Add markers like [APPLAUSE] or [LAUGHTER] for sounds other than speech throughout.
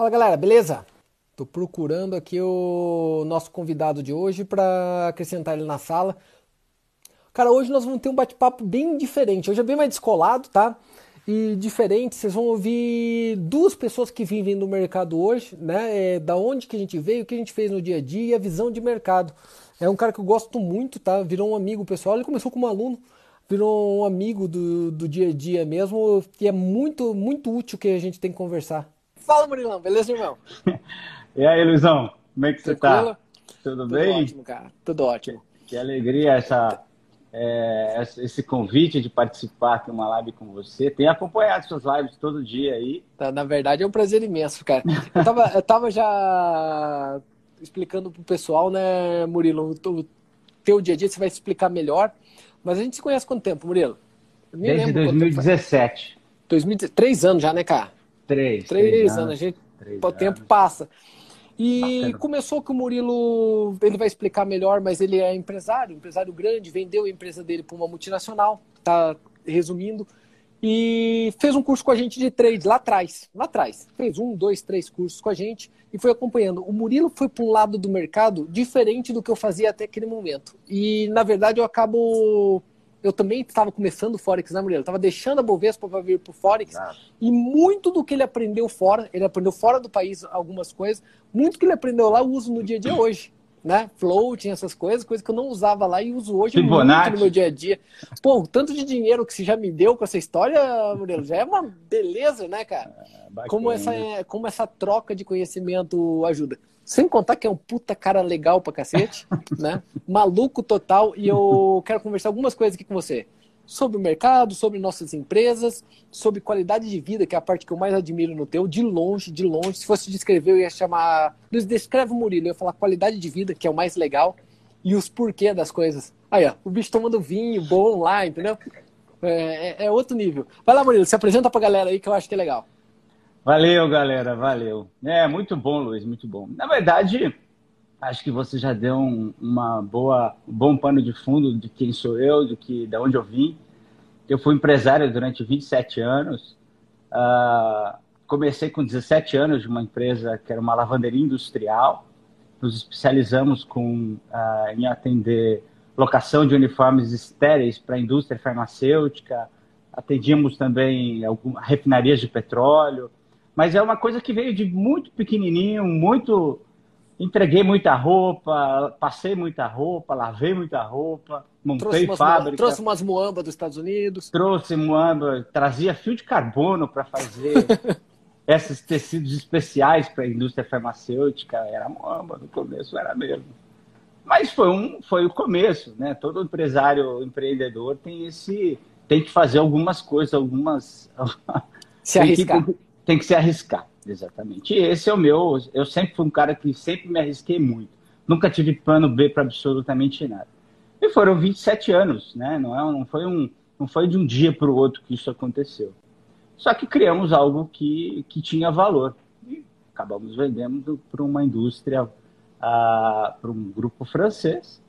Fala galera, beleza? Tô procurando aqui o nosso convidado de hoje para acrescentar ele na sala. Cara, hoje nós vamos ter um bate-papo bem diferente. Hoje é bem mais descolado, tá? E diferente, vocês vão ouvir duas pessoas que vivem no mercado hoje, né? É, da onde que a gente veio, o que a gente fez no dia a dia e a visão de mercado. É um cara que eu gosto muito, tá? Virou um amigo pessoal. Ele começou como aluno, virou um amigo do, do dia a dia mesmo. E é muito, muito útil que a gente tem que conversar. Fala, Murilão, beleza, irmão? [LAUGHS] e aí, Luizão, como é que você tá? Tudo, Tudo bem? Tudo ótimo, cara. Tudo ótimo. Que, que alegria essa, é, esse convite de participar aqui uma live com você. Tenho acompanhado suas lives todo dia aí. Tá, na verdade, é um prazer imenso, cara. Eu tava, eu tava já explicando pro pessoal, né, Murilo, o teu dia a dia você vai explicar melhor. Mas a gente se conhece quanto tempo, Murilo? Desde 2017. 2000, três anos já, né, cara? Três. Três, três anos. A gente, o tempo anos. passa. E Bacana. começou que o Murilo, ele vai explicar melhor, mas ele é empresário, empresário grande, vendeu a empresa dele para uma multinacional, tá resumindo, e fez um curso com a gente de trade lá atrás, lá atrás. Fez um, dois, três cursos com a gente e foi acompanhando. O Murilo foi para um lado do mercado diferente do que eu fazia até aquele momento. E, na verdade, eu acabo eu também estava começando o Forex, né, Murilo? Estava deixando a Bovespa para vir para o Forex. E muito do que ele aprendeu fora, ele aprendeu fora do país algumas coisas, muito que ele aprendeu lá eu uso no dia a dia hoje. Né? Floating, essas coisas, coisas que eu não usava lá e uso hoje Fibonacci. muito no meu dia a dia. Pô, o tanto de dinheiro que você já me deu com essa história, Murilo, já é uma beleza, né, cara? É, como, essa, como essa troca de conhecimento ajuda. Sem contar que é um puta cara legal pra cacete, [LAUGHS] né? Maluco total. E eu quero conversar algumas coisas aqui com você. Sobre o mercado, sobre nossas empresas, sobre qualidade de vida, que é a parte que eu mais admiro no teu, de longe, de longe. Se fosse descrever, eu ia chamar. Descreve o Murilo, eu ia falar qualidade de vida, que é o mais legal, e os porquê das coisas. Aí, ó, o bicho tomando vinho bom lá, entendeu? É, é, é outro nível. Vai lá, Murilo, se apresenta pra galera aí que eu acho que é legal. Valeu, galera, valeu. É, muito bom, Luiz, muito bom. Na verdade, acho que você já deu um, uma boa, bom pano de fundo de quem sou eu, de que, de onde eu vim. Eu fui empresário durante 27 anos. Uh, comecei com 17 anos de uma empresa que era uma lavanderia industrial. Nos especializamos com, uh, em atender locação de uniformes estéreis para a indústria farmacêutica. Atendíamos também algumas refinarias de petróleo mas é uma coisa que veio de muito pequenininho, muito. Entreguei muita roupa, passei muita roupa, lavei muita roupa, montei trouxe fábrica. Trouxe umas muamba dos Estados Unidos. Trouxe muamba, trazia fio de carbono para fazer [LAUGHS] esses tecidos especiais para a indústria farmacêutica. Era muamba, no começo era mesmo. Mas foi, um, foi o começo, né? Todo empresário, empreendedor tem esse. tem que fazer algumas coisas, algumas. [LAUGHS] Se arriscar. Que, tem que se arriscar, exatamente. E esse é o meu. Eu sempre fui um cara que sempre me arrisquei muito. Nunca tive plano B para absolutamente nada. E foram 27 anos, né? Não, é, não, foi, um, não foi de um dia para o outro que isso aconteceu. Só que criamos algo que, que tinha valor. E acabamos vendendo para uma indústria, para um grupo francês.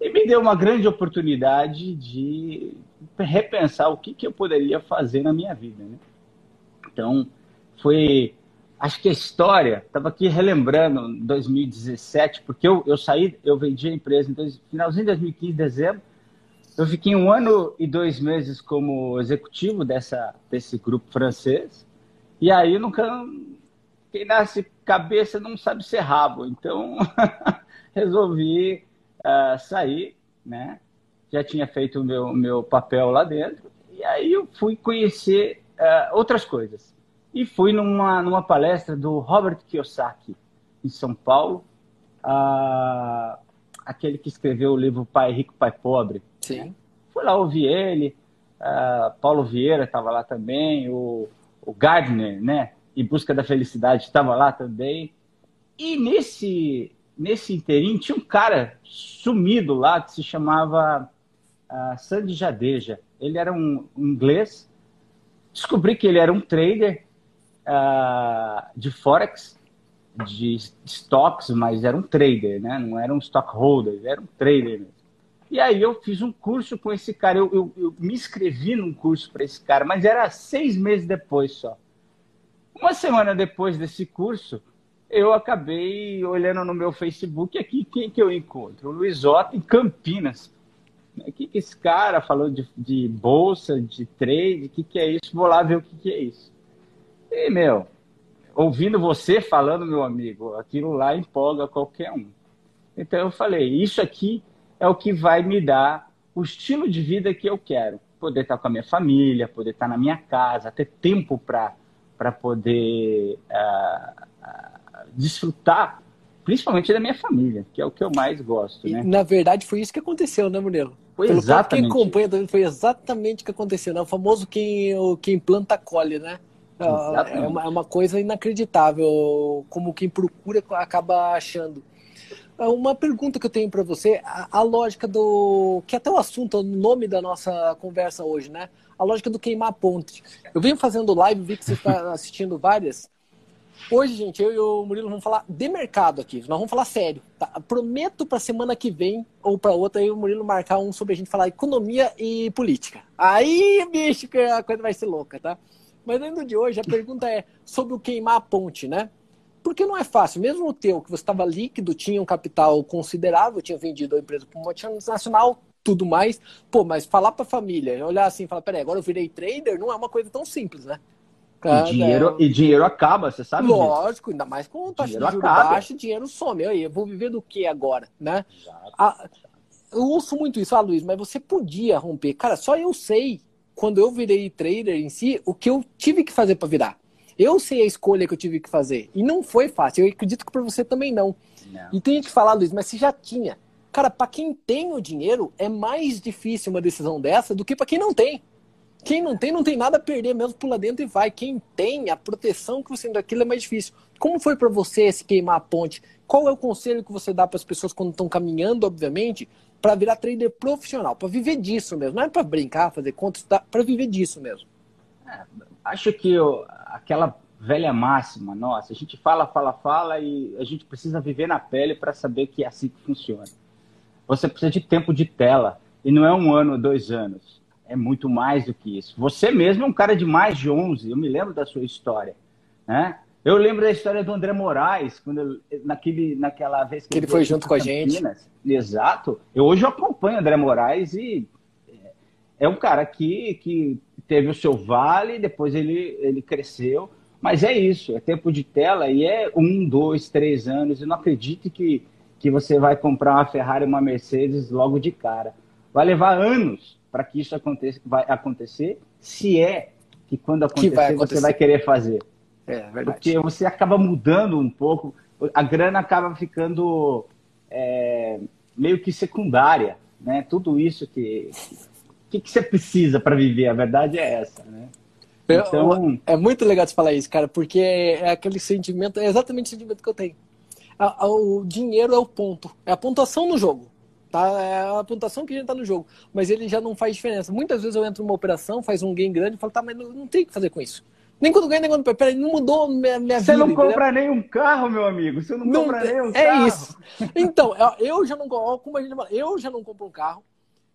E me deu uma grande oportunidade de repensar o que, que eu poderia fazer na minha vida. Né? Então, foi. Acho que a história, estava aqui relembrando 2017, porque eu, eu saí, eu vendi a empresa em dois, finalzinho de 2015, dezembro. Eu fiquei um ano e dois meses como executivo dessa, desse grupo francês. E aí nunca. Quem nasce cabeça não sabe ser rabo. Então [LAUGHS] resolvi uh, sair, né? Já tinha feito o meu, meu papel lá dentro. E aí eu fui conhecer uh, outras coisas e fui numa, numa palestra do Robert Kiyosaki, em São Paulo, ah, aquele que escreveu o livro Pai Rico, Pai Pobre. Sim. Fui lá ouvir ele, ah, Paulo Vieira estava lá também, o, o Gardner, né? Em Busca da Felicidade estava lá também. E nesse, nesse inteirinho tinha um cara sumido lá que se chamava uh, Sandy Jadeja. Ele era um, um inglês. Descobri que ele era um trader uh, de Forex, de stocks, mas era um trader, né? Não era um stockholder, era um trader mesmo. E aí eu fiz um curso com esse cara, eu, eu, eu me inscrevi num curso para esse cara, mas era seis meses depois só. Uma semana depois desse curso, eu acabei olhando no meu Facebook aqui quem que eu encontro? O Luiz Otto em Campinas. O que, que esse cara falou de, de bolsa, de trade, o que, que é isso? Vou lá ver o que, que é isso. E, meu, ouvindo você falando, meu amigo, aquilo lá empolga qualquer um. Então eu falei, isso aqui é o que vai me dar o estilo de vida que eu quero. Poder estar com a minha família, poder estar na minha casa, ter tempo para poder uh, uh, desfrutar, principalmente da minha família, que é o que eu mais gosto. Né? E, na verdade, foi isso que aconteceu, né, Murilo? Foi Pelo exatamente. Quem acompanha foi exatamente o que aconteceu, né? O famoso quem, quem planta colhe, né? É uma, é uma, coisa inacreditável, como quem procura acaba achando. É uma pergunta que eu tenho para você, a, a, lógica do. que é até o assunto, o nome da nossa conversa hoje, né? A lógica do queimar a ponte. Eu venho fazendo live, vi que você está [LAUGHS] assistindo várias. Hoje, gente, eu e o Murilo vamos falar de mercado aqui. Nós vamos falar sério. Tá? Prometo para semana que vem ou para outra, aí o Murilo marcar um sobre a gente falar economia e política. Aí, bicho, que a coisa vai ser louca, tá? Mas ainda de hoje, a pergunta é sobre o queimar a ponte, né? Porque não é fácil. Mesmo o teu, que você estava líquido, tinha um capital considerável, tinha vendido a empresa para uma multinacional, tudo mais. Pô, mas falar para a família, olhar assim, falar, peraí, agora eu virei trader, não é uma coisa tão simples, né? e, dinheiro, é... e dinheiro acaba, você sabe Lógico, disso. ainda mais com taxa de juros baixa, dinheiro some. Aí, eu vou viver do que agora, né? A, eu ouço muito isso, ah, Luiz, mas você podia romper. Cara, só eu sei quando eu virei trader em si, o que eu tive que fazer para virar. Eu sei a escolha que eu tive que fazer. E não foi fácil. Eu acredito que para você também não. não. E tem que falar, Luiz, mas se já tinha. Cara, para quem tem o dinheiro, é mais difícil uma decisão dessa do que para quem não tem. Quem não tem, não tem nada a perder, mesmo pula dentro e vai. Quem tem, a proteção que você tem daquilo é mais difícil. Como foi para você se queimar a ponte? Qual é o conselho que você dá para as pessoas quando estão caminhando, obviamente, para virar trader profissional, para viver disso mesmo. Não é para brincar, fazer contas, para viver disso mesmo. É, acho que eu, aquela velha máxima nossa, a gente fala, fala, fala e a gente precisa viver na pele para saber que é assim que funciona. Você precisa de tempo de tela e não é um ano, dois anos. É muito mais do que isso. Você mesmo é um cara de mais de 11, eu me lembro da sua história. Né? Eu lembro da história do André Moraes, quando naquele, naquela vez que, que ele foi junto com a gente. Exato. Eu hoje eu acompanho o André Moraes e é um cara que, que teve o seu vale, depois ele, ele cresceu. Mas é isso, é tempo de tela e é um, dois, três anos. E não acredite que, que você vai comprar uma Ferrari, uma Mercedes logo de cara. Vai levar anos para que isso aconteça, vai acontecer, se é que quando acontecer, que vai acontecer. você vai querer fazer. É, verdade. Porque você acaba mudando um pouco, a grana acaba ficando é, meio que secundária, né? Tudo isso que que, que você precisa para viver, a verdade é essa, né? Então... É muito legal você falar isso, cara, porque é aquele sentimento, é exatamente o sentimento que eu tenho. O dinheiro é o ponto, é a pontuação no jogo. Tá? É a pontuação que a gente tá no jogo. Mas ele já não faz diferença. Muitas vezes eu entro numa operação, faz um game grande e falo, tá, mas não, não tem o que fazer com isso. Nem quando ganha, nem quando perde. Peraí, não mudou minha, minha Você vida. Você não compra nem um carro, meu amigo. Você não, não compra nem um é carro. É isso. Então, eu já não como a gente eu já não compro um carro.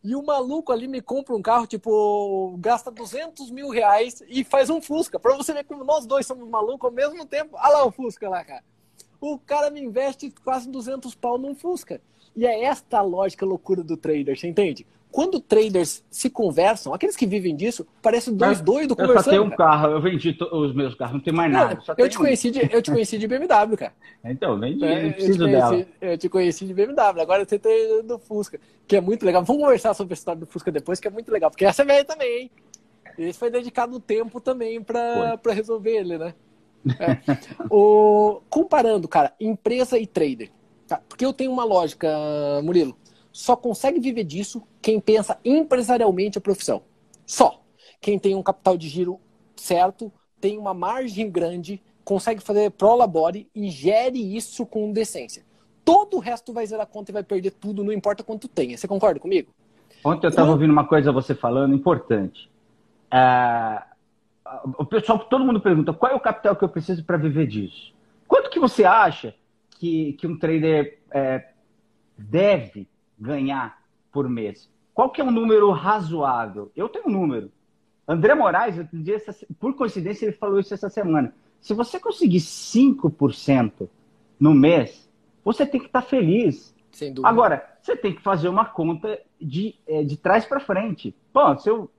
E o maluco ali me compra um carro, tipo, gasta 200 mil reais e faz um Fusca. Pra você ver como nós dois somos malucos ao mesmo tempo. Olha lá o Fusca lá, cara. O cara me investe quase 200 pau num Fusca. E é esta a lógica loucura do trader, você entende? Quando traders se conversam, aqueles que vivem disso, parecem dois doidos conversando. Eu só tenho um carro, eu vendi os meus carros, não tem mais nada. eu, te conheci de, eu te conheci de BMW, cara. [LAUGHS] Então, vendi, é, não preciso eu conheci, dela. Eu te conheci de BMW, agora você tem do Fusca, que é muito legal. Vamos conversar sobre a história do Fusca depois, que é muito legal, porque essa é velha também, hein? Esse foi dedicado tempo também para resolver ele, né? [LAUGHS] É. o, comparando, cara, empresa e trader. Tá? Porque eu tenho uma lógica, Murilo só consegue viver disso quem pensa empresarialmente a profissão. Só. Quem tem um capital de giro certo, tem uma margem grande, consegue fazer pro labore e gere isso com decência. Todo o resto vai zerar conta e vai perder tudo, não importa quanto tenha. Você concorda comigo? Ontem eu estava ouvindo uma coisa você falando importante. É... O pessoal, todo mundo pergunta, qual é o capital que eu preciso para viver disso? Quanto que você acha que, que um trader é, deve ganhar por mês? Qual que é um número razoável? Eu tenho um número. André Moraes, por coincidência, ele falou isso essa semana. se você conseguir 5% no mês, você tem que estar tá feliz. Sem dúvida. Agora, você tem que fazer uma conta de, é, de trás para frente. Bom, se eu,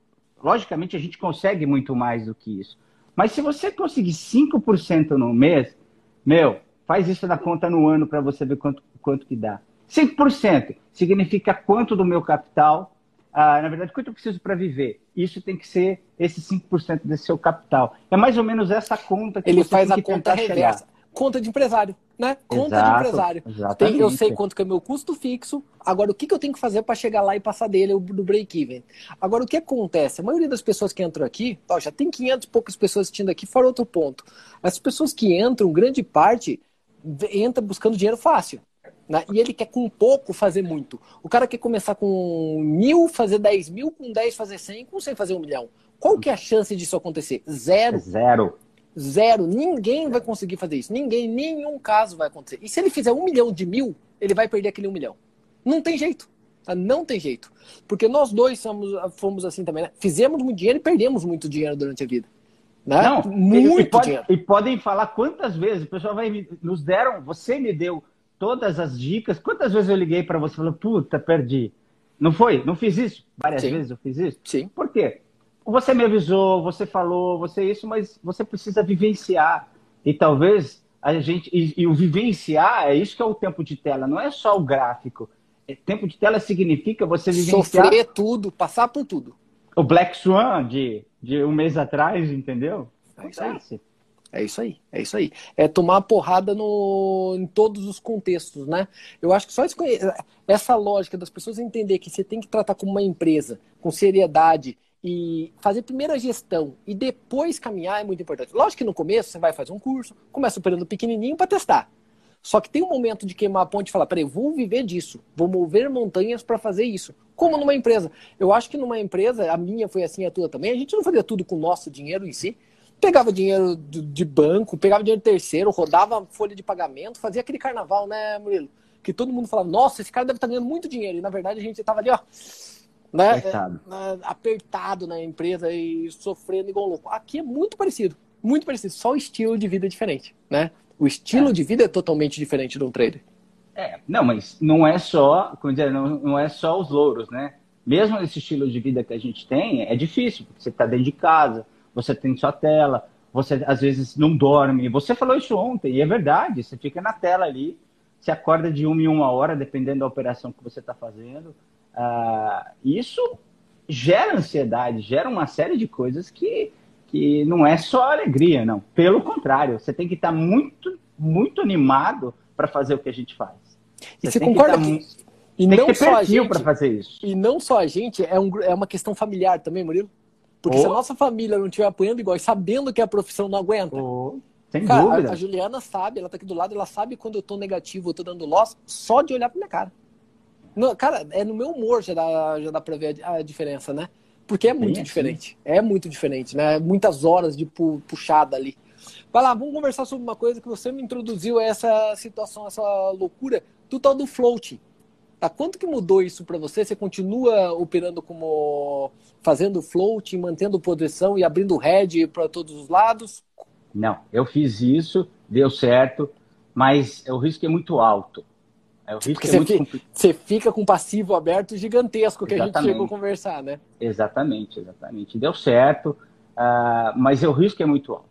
logicamente a gente consegue muito mais do que isso. Mas se você conseguir 5% no mês, meu, faz isso na conta no ano para você ver quanto, quanto que dá. 5% significa quanto do meu capital, ah, na verdade, quanto eu preciso para viver. Isso tem que ser esse 5% desse seu capital. É mais ou menos essa conta que Ele você faz tem a que conta reversa. chegar. Conta de empresário, né? Conta Exato, de empresário. Tem- eu sei quanto que é meu custo fixo. Agora, o que, que eu tenho que fazer para chegar lá e passar dele o- do break-even? Agora, o que acontece? A maioria das pessoas que entram aqui, ó, já tem 500 e poucas pessoas assistindo aqui, fora outro ponto. As pessoas que entram, grande parte, entra buscando dinheiro fácil. Né? E ele quer com pouco fazer muito. O cara quer começar com mil, fazer 10 mil, com 10 fazer 100, com 100 fazer um milhão. Qual que é a chance disso acontecer? Zero. Zero. Zero. Ninguém vai conseguir fazer isso. Ninguém, nenhum caso vai acontecer. E se ele fizer um milhão de mil, ele vai perder aquele um milhão. Não tem jeito. tá? Não tem jeito. Porque nós dois somos, fomos assim também, né? Fizemos muito dinheiro e perdemos muito dinheiro durante a vida. Né? Não, muito e, e pode- dinheiro. e podem falar quantas vezes, o pessoal vai me, nos deram, você me deu todas as dicas, quantas vezes eu liguei para você e falei, puta, perdi. Não foi? Não fiz isso? Várias Sim. vezes eu fiz isso? Sim. Por quê? Você me avisou, você falou, você isso, mas você precisa vivenciar. E talvez a gente. E, e o vivenciar é isso que é o tempo de tela, não é só o gráfico. É, tempo de tela significa você vivenciar Sofrer tudo, passar por tudo. o Black Swan de, de um mês atrás, entendeu? É. Acontece. É isso aí, é isso aí. É tomar porrada no, em todos os contextos, né? Eu acho que só escolher- essa lógica das pessoas entender que você tem que tratar como uma empresa, com seriedade e fazer primeiro a gestão e depois caminhar é muito importante. Lógico que no começo você vai fazer um curso, começa operando pequenininho para testar. Só que tem um momento de queimar a ponte e falar, peraí, vou viver disso, vou mover montanhas para fazer isso. Como numa empresa. Eu acho que numa empresa, a minha foi assim, a tua também, a gente não fazia tudo com o nosso dinheiro em si. Pegava dinheiro do- de banco, pegava dinheiro terceiro, rodava folha de pagamento, fazia aquele carnaval, né, Murilo? Que todo mundo falava, nossa, esse cara deve estar ganhando muito dinheiro. E na verdade a gente estava ali, ó, né, Apertado. é, apertado na empresa e sofrendo igual louco. Aqui é muito parecido, muito parecido, só o estilo de vida é diferente, né? O estilo É. de vida é totalmente diferente de um trader. É, não, mas não é só, como dizer, não, não é só os louros, né? Mesmo esse estilo de vida que a gente tem, é difícil, porque você está dentro de casa, você tem sua tela, você às vezes não dorme. Você falou isso ontem, e é verdade, você fica na tela ali, você acorda de uma em uma hora, dependendo da operação que você está fazendo. Ah, isso gera ansiedade, gera uma série de coisas que, que não é só alegria, não. Pelo contrário, você tem que estar muito, muito animado para fazer o que a gente faz. E você tem que concorda tá que, e tem que não ter só a perfil gente, para fazer isso. e não só a gente, é, um, é uma questão familiar também, Murilo? Porque Oh. se a nossa família não estiver apoiando igual e sabendo que a profissão não aguenta, Oh, sem Cara, dúvida. a, a Juliana sabe, ela tá aqui do lado, ela sabe quando eu tô negativo, eu tô dando loss, só de olhar pra minha cara. Não, cara, é no meu humor já dá, já dá pra ver a, a diferença, né? Porque é muito assim. diferente. É muito diferente, né? Muitas horas de pu- puxada ali. Vai lá, vamos conversar sobre uma coisa que você me introduziu a essa situação, essa loucura do tal do floating. Tá? Quanto que mudou isso para você? Você continua operando como fazendo floating, mantendo posição e abrindo head para todos os lados? Não, eu fiz isso, deu certo, mas o risco é muito alto. É, O risco Porque é muito fi- compli- você fica com um passivo aberto gigantesco que a gente Exatamente. chegou a conversar, né? Exatamente, exatamente. Deu certo, ah, mas o risco é muito alto.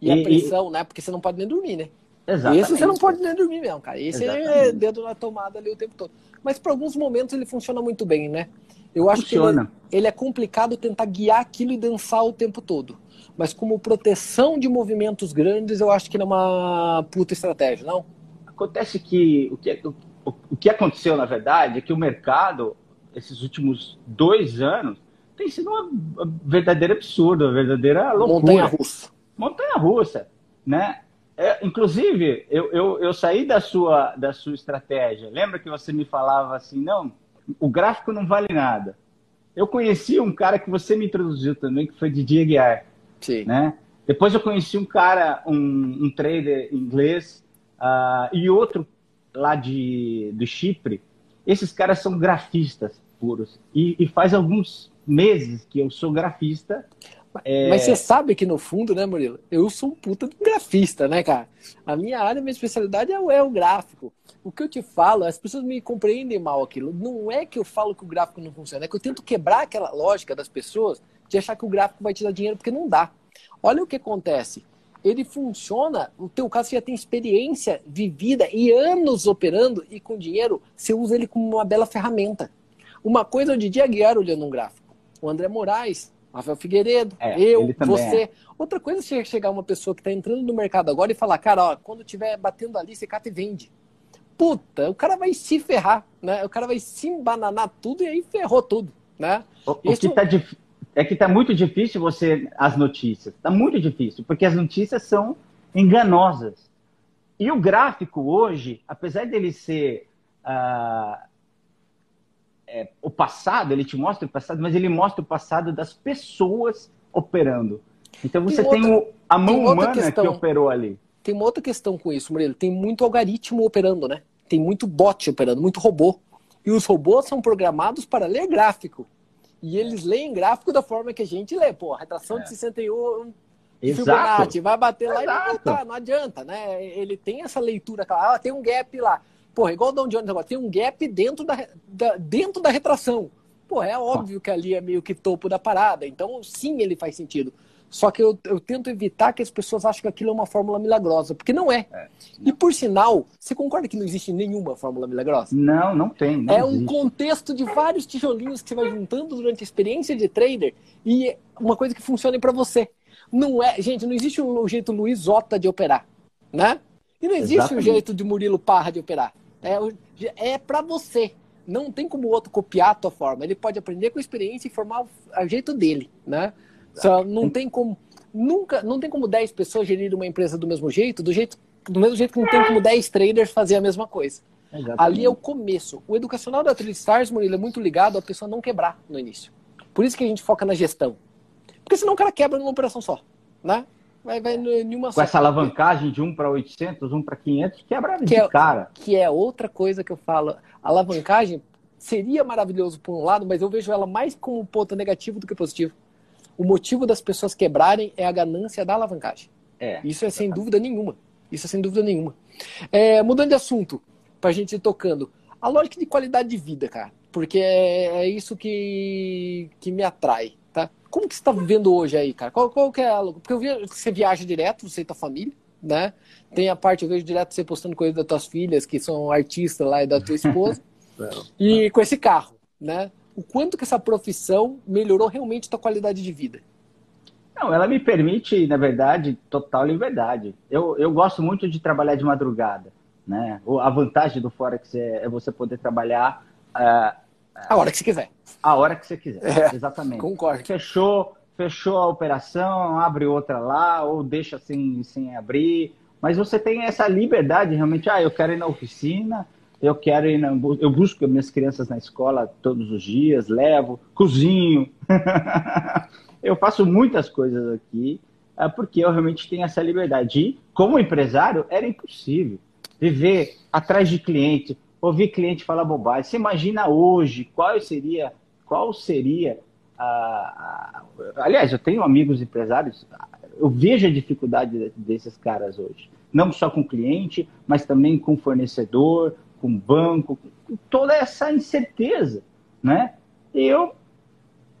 E, a E- pressão, né? Porque você não pode nem dormir, né? Exatamente. Esse você não pode nem dormir mesmo, cara. Esse é Exatamente. dedo na tomada ali o tempo todo. Mas para alguns momentos ele funciona muito bem, né? Eu acho que ele, Funciona. ele é complicado tentar guiar aquilo e dançar o tempo todo. Mas como proteção de movimentos grandes, eu acho que ele é uma puta estratégia, não? Acontece que o que, o, o que aconteceu, na verdade, é que o mercado, esses últimos dois anos, tem sido uma verdadeira absurdo, uma verdadeira loucura. Montanha russa. montanha russa, né? É, inclusive, eu, eu, eu saí da sua, da sua estratégia. Lembra que você me falava assim, não, o gráfico não vale nada. Eu conheci um cara que você me introduziu também, que foi Didier Guiar, Sim. né? Depois eu conheci um cara, um, um trader inglês, ah, e outro lá de, do Chipre. Esses caras são grafistas puros. E, e faz alguns meses que eu sou grafista É... Mas você sabe que no fundo, né, Murilo? Eu sou um puta de grafista, né, cara? A minha área, minha especialidade é o, é o gráfico. O que eu te falo, as pessoas me compreendem mal aquilo. Não é que eu falo que o gráfico não funciona, é que eu tento quebrar aquela lógica das pessoas de achar que o gráfico vai te dar dinheiro, porque não dá. Olha o que acontece. Ele funciona, o teu caso já tem experiência vivida e anos operando e com dinheiro, você usa ele como uma bela ferramenta. Uma coisa é o Didi Aguiar olhando um gráfico. O André Moraes, Rafael Figueiredo, é, eu, você. É. Outra coisa é chegar uma pessoa que está entrando no mercado agora e falar, cara, ó, quando tiver batendo ali, você cata e vende. Puta, o cara vai se ferrar, né? O cara vai se embananar tudo e aí ferrou tudo, né? O, o que tá dif... é que tá muito difícil você as notícias. Tá muito difícil, porque as notícias são enganosas. E o gráfico hoje, apesar dele ser uh, é, o passado, ele te mostra o passado, mas ele mostra o passado das pessoas operando. Então você tem, tem outra, a mão humana questão, que operou ali. Tem uma outra questão com isso, Murilo. Tem muito algoritmo operando, né? Tem muito bot operando, muito robô. E os robôs são programados para ler gráfico. E eles leem gráfico da forma que a gente lê. Pô, retração é. de 61 Exato. Fibonacci, vai bater lá Exato. e vai voltar, não adianta, né? Ele tem essa leitura, ah, tem um gap lá. Porra, igual o Don Jones agora, tem um gap dentro da, da, dentro da retração. Pô, é óbvio que ali é meio que topo da parada. Então, sim, ele faz sentido. Só que eu, eu tento evitar que as pessoas achem que aquilo é uma fórmula milagrosa, porque não é. é não. E por sinal, você concorda que não existe nenhuma fórmula milagrosa? Não, não tem. Não é existe. um contexto de vários tijolinhos que você vai juntando durante a experiência de trader e uma coisa que funcione para você. Não é, gente, não existe um jeito Luiz Ota de operar, né? E não existe Exatamente. um jeito de Murilo Parra de operar. É, é para você. Não tem como o outro copiar a tua forma. Ele pode aprender com a experiência e formar o jeito dele, né? Só não tem como nunca, não tem como 10 pessoas gerir uma empresa do mesmo jeito, do jeito do mesmo jeito que não tem como 10 traders fazer a mesma coisa. Exatamente. Ali é o começo. O educacional da Trilha Stars, Murilo, é muito ligado a pessoa não quebrar no início. Por isso que a gente foca na gestão. Porque senão o cara quebra numa operação só, né? Vai, vai nenhuma Com essa alavancagem de 1 para 800, 1 para 500, quebra que de é, cara. Que é outra coisa que eu falo. A alavancagem seria maravilhoso por um lado, mas eu vejo ela mais como um ponto negativo do que positivo. O motivo das pessoas quebrarem é a ganância da alavancagem. É, Isso é sem dúvida nenhuma. Isso é sem dúvida nenhuma. É, mudando de assunto, para a gente ir tocando. A lógica de qualidade de vida, cara. Porque é, é isso que, que me atrai. Como que você está vivendo hoje aí, cara? Qual, qual que é a... Porque eu vi que você viaja direto, você e tua família, né? Tem a parte, eu vejo direto você postando coisas das tuas filhas, que são artistas lá, e da tua esposa. [LAUGHS] e com esse carro, né? O quanto que essa profissão melhorou realmente a tua qualidade de vida? Não, ela me permite, na verdade, total liberdade. Eu, eu gosto muito de trabalhar de madrugada, né? A vantagem do Forex é, é você poder trabalhar... Uh, a hora que você quiser. A hora que você quiser, é, exatamente. Concordo. Fechou, fechou a operação, abre outra lá, ou deixa assim, sem abrir. Mas você tem essa liberdade realmente, ah, eu quero ir na oficina, eu quero ir na, eu busco minhas crianças na escola todos os dias, levo, cozinho. [LAUGHS] eu faço muitas coisas aqui, é, porque eu realmente tenho essa liberdade. E, como empresário, era impossível viver atrás de cliente, ouvir cliente falar bobagem. Você imagina hoje qual seria, qual seria a, a, aliás, eu tenho amigos empresários, eu vejo a dificuldade desses caras hoje, não só com cliente, mas também com fornecedor, com banco, com toda essa incerteza, né? E eu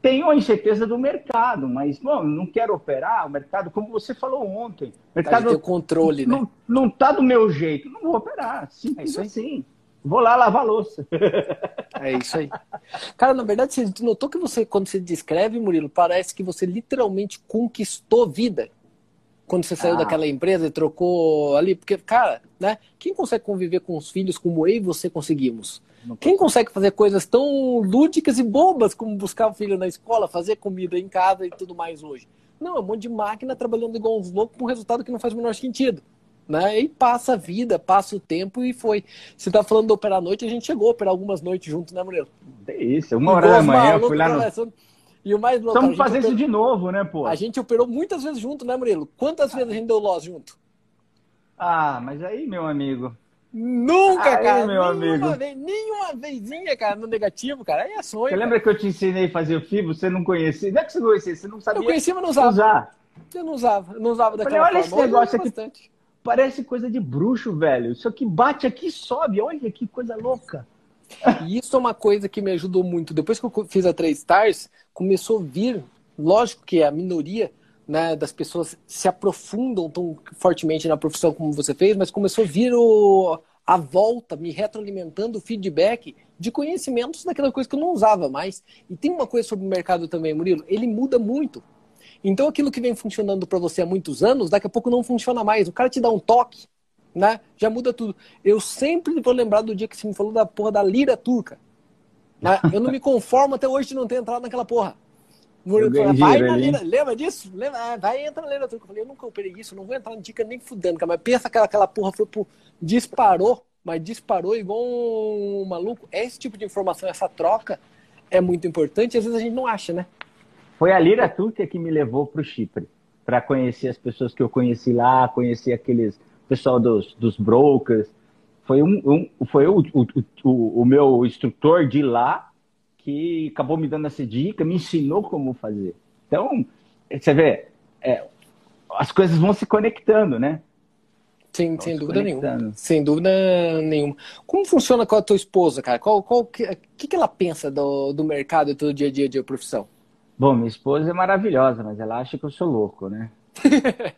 tenho a incerteza do mercado, mas bom, não quero operar o mercado, como você falou ontem. O mercado tem controle, não, né? Não está do meu jeito, não vou operar. Simples é assim. Vou lá lavar louça. [LAUGHS] É isso aí. Cara, na verdade, você notou que você, quando você descreve, Murilo, parece que você literalmente conquistou vida. Quando você saiu ah. daquela empresa e trocou ali. Porque, cara, né? Quem consegue conviver com os filhos como eu e você conseguimos? Quem consegue fazer coisas tão lúdicas e bobas como buscar o filho na escola, fazer comida em casa e tudo mais hoje? Não, é um monte de máquina trabalhando igual uns loucos com um resultado que não faz o menor sentido né? E passa a vida, passa o tempo e foi. Você tá falando de operar à noite, a gente chegou a operar algumas noites junto, né, Murilo? É isso, uma hora da manhã, eu fui lá no... E o mais louco, Vamos fazer operou... isso de novo, né, pô? A gente operou muitas vezes junto, né, Murilo? Quantas vezes a gente deu loss junto? Ah, mas aí, meu amigo, Nunca, Aí, cara. Meu nenhuma, amigo. Vez, nenhuma vezinha, cara, no negativo, cara. Aí é sonho. Você cara. lembra que eu te ensinei a fazer o FIB? Você não conhecia? Não é que você conhecia, você não sabia. Eu conhecia, mas não usava. Usar. Eu não usava. não usava daquela Falei, olha forma. esse negócio aqui. Bastante. Parece coisa de bruxo, velho. Isso aqui bate aqui sobe. Olha que coisa louca. E isso é uma coisa que me ajudou muito. Depois que eu fiz a 3 Stars, começou a vir, lógico que é a minoria né, das pessoas se aprofundam tão fortemente na profissão como você fez, mas começou a vir o, a volta, me retroalimentando o feedback de conhecimentos daquela coisa que eu não usava mais. E tem uma coisa sobre o mercado também, Murilo, ele muda muito. Então aquilo que vem funcionando para você há muitos anos, daqui a pouco não funciona mais. O cara te dá um toque, né? Já muda tudo. Eu sempre vou lembrar do dia que você me falou da porra da lira turca. Né? [LAUGHS] Eu não me conformo até hoje de não ter entrado naquela porra. vai na lira, lembra disso? Lembra? Ah, vai entrar na lira turca. Eu falei, eu nunca operei isso, não vou entrar na dica nem fudendo, cara. Mas pensa que aquela porra foi pro. disparou, mas disparou igual um maluco. Esse tipo de informação, essa troca é muito importante às vezes a gente não acha, né? Foi a lira turca que me levou para o Chipre, para conhecer as pessoas que eu conheci lá, conhecer aqueles pessoal dos, dos brokers. Foi, um, um foi o, o, o, o, meu instrutor de lá que acabou me dando essa dica, me ensinou como fazer. Então, você vê, é, as coisas vão se conectando, né? Sim, sem dúvida nenhuma. Sem dúvida nenhuma. Como funciona com a tua esposa, cara? Qual, qual que, que, que ela pensa do, do mercado e do dia a dia de profissão? Bom, minha esposa é maravilhosa, mas ela acha que eu sou louco, né? [LAUGHS]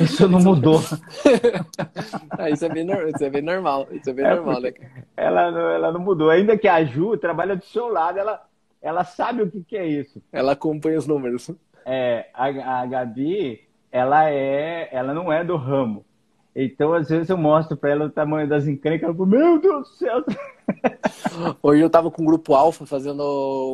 Isso não mudou. [LAUGHS] ah, isso, é bem, isso é bem normal. Isso é bem é normal, né? Ela, ela não mudou. Ainda que a Ju trabalha do seu lado, ela, ela sabe o que, que é isso. Ela acompanha os números. É, a, a Gabi, ela é, ela não é do ramo. Então, às vezes, eu mostro para ela o tamanho das encrencas. Ela fala, meu Deus do céu. [LAUGHS] [LAUGHS] Hoje eu tava com o Grupo Alfa fazendo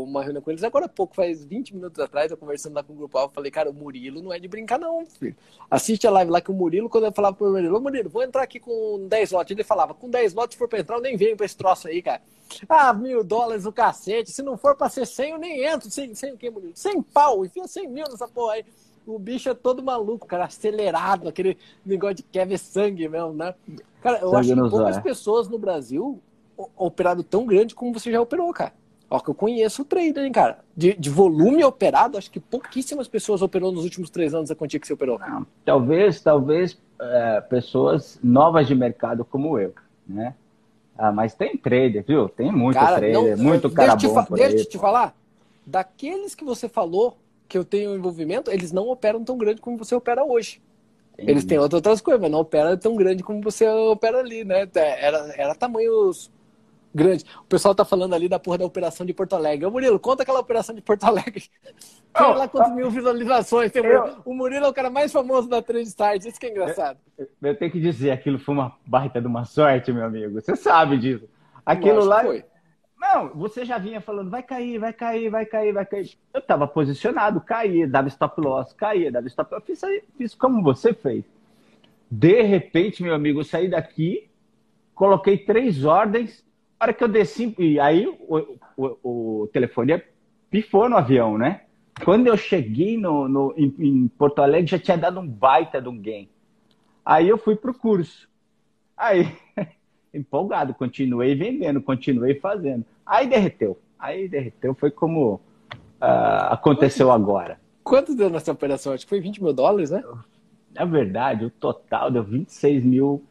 uma reunião com eles. Agora há pouco, faz 20 minutos atrás, eu conversando lá com o Grupo Alfa. Falei, cara, o Murilo não é de brincar, não, filho. Assiste a live lá que o Murilo, quando eu falava pro Murilo, ô Murilo, vou entrar aqui com 10 lotes. Ele falava, com 10 lotes, se for pra entrar, eu nem venho pra esse troço aí, cara. Ah, mil dólares o cacete. Se não for pra ser 100, eu nem entro. Sem, sem o que, Murilo? 100 pau. Enfia 100 mil nessa porra aí o bicho é todo maluco, cara, acelerado, aquele negócio de quer ver sangue mesmo, né? Cara, eu sangue acho que poucas pessoas no Brasil operaram tão grande como você já operou, cara. Ó, que eu conheço o trader, hein, cara. De, de volume operado, acho que pouquíssimas pessoas operou nos últimos três anos a quantia que você operou. Não, talvez, talvez é, pessoas novas de mercado como eu, né? Ah, mas tem trader, viu? Tem muito cara, trader, não, muito cara deixa bom. Te deixa eu te falar, daqueles que você falou, que eu tenho envolvimento, eles não operam tão grande como você opera hoje. Eles têm outras coisas, mas não opera tão grande como você opera ali, né? É, era, era tamanhos grandes. O pessoal tá falando ali da porra da operação de Porto Alegre. Ô, Murilo, conta aquela operação de Porto Alegre. [LAUGHS] Tem lá quantas mil visualizações. Tem eu... O Murilo é o cara mais famoso da Trade Stars. Isso que é engraçado. Eu, eu, tenho que dizer, aquilo foi uma baita de uma sorte, meu amigo. Você sabe disso. Aquilo lá. Foi. Não, você já vinha falando, vai cair, vai cair, vai cair, vai cair. Eu estava posicionado, caía, dava stop loss, caía, dava stop loss. Fiz, fiz como você fez. De repente, meu amigo, eu saí daqui, coloquei três ordens. Hora que eu desci, e aí o, o, o telefone pifou no avião, né? Quando eu cheguei no, no em, em, Porto Alegre, já tinha dado um baita de um game. Aí eu fui pro curso. Aí [LAUGHS] empolgado, continuei vendendo, continuei fazendo. Aí derreteu. Aí derreteu, foi como uh, aconteceu agora. Quanto deu nessa operação? Acho que foi 20 mil dólares, né? Na verdade, o total deu 26 mil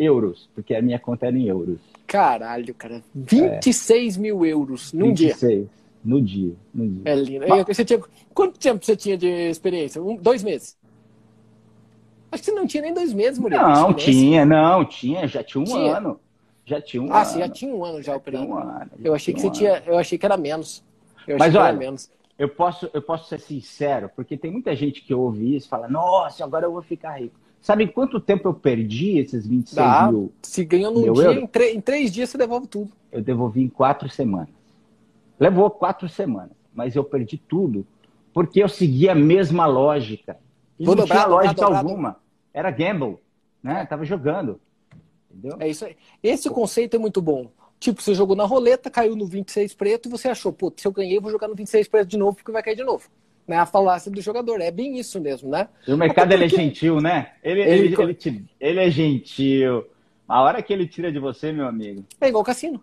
euros, porque a minha conta era em euros. Caralho, cara. 26 é. mil euros num 26, dia. No dia, no dia. É lindo. Mas... Você tinha... Quanto tempo você tinha de experiência? Um, dois meses? Acho que você não tinha nem dois meses, Murilo. Não, tinha, não, tinha, já tinha um tinha. ano. Já tinha um ah, ano. você já tinha um ano já operando. Um ano, eu achei que você um tinha, eu achei que era menos. Eu Mas olha, menos. Eu posso, eu posso ser sincero, porque tem muita gente que ouve isso e fala, nossa, agora eu vou ficar rico. Sabe quanto tempo eu perdi esses 26 Dá. mil? Se ganhou num dia, em, em, três dias você devolve tudo. Eu devolvi em quatro semanas. Levou quatro semanas, mas eu perdi tudo, porque eu segui a mesma lógica. E vou não dobrar, tinha lógica dobrar, alguma. Era gamble, né? Tava jogando. Entendeu? É isso aí. Esse conceito é muito bom. Tipo, você jogou na roleta, caiu no 26 preto e você achou, pô, se eu ganhei, eu vou jogar no 26 preto de novo porque vai cair de novo. Né? A falácia do jogador. É bem isso mesmo, né? E o mercado ele é gentil, né? Ele, ele... Ele, ele, te... ele é gentil. A hora que ele tira de você, meu amigo. É igual cassino.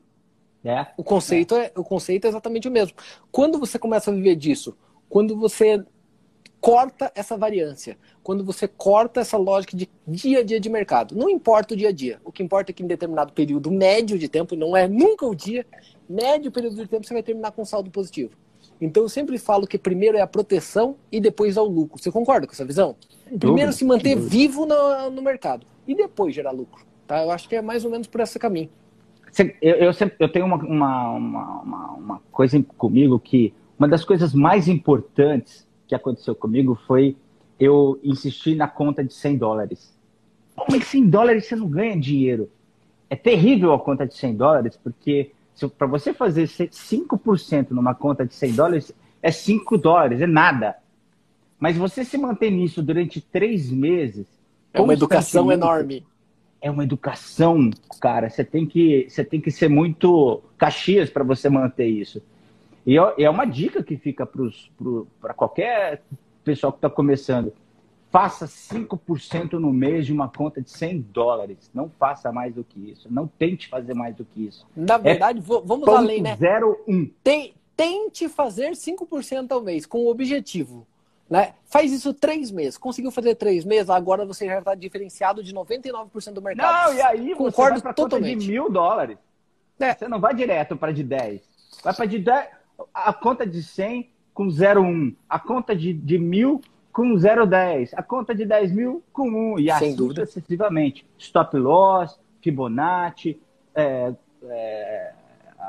É. O conceito é. é. o conceito é exatamente o mesmo. Quando você começa a viver disso, quando você corta essa variância, quando você corta essa lógica de dia a dia de mercado, não importa o dia a dia. O que importa é que em determinado período médio de tempo, não é nunca o dia, médio período de tempo você vai terminar com saldo positivo. Então eu sempre falo que primeiro é a proteção e depois é o lucro. Você concorda com essa visão? Primeiro se manter vivo no, no mercado e depois gerar lucro. Tá? Eu acho que é mais ou menos por esse caminho. Eu, eu, sempre, eu tenho uma, uma, uma, uma, coisa comigo que uma das coisas mais importantes que aconteceu comigo foi eu insistir na conta de 100 dólares. Como é que 100 dólares você não ganha dinheiro? É terrível a conta de 100 dólares, porque para você fazer 5% numa conta de 100 dólares, é 5 dólares, é nada. Mas você se manter nisso durante três meses. É uma educação enorme. É uma educação, cara. Você tem que, você tem que ser muito caxias para você manter isso. E é uma dica que fica para qualquer pessoal que está começando. Faça 5% no mês de uma conta de 100 dólares. Não faça mais do que isso. Não tente fazer mais do que isso. Na verdade, é vamos além, né? 01. Tente fazer 5% ao mês com o objetivo. Né? Faz isso três meses. Conseguiu fazer três meses, agora você já está diferenciado de 99% do mercado. Não, e aí Concordo você vai totalmente. de mil dólares. É. Você não vai direto para de 10. Vai para de 10. A conta de 100 com 0,1. A conta de, de mil com 0,10. A conta de 10 mil com 1. E Sem assim sucessivamente. Stop loss, Fibonacci, é, é,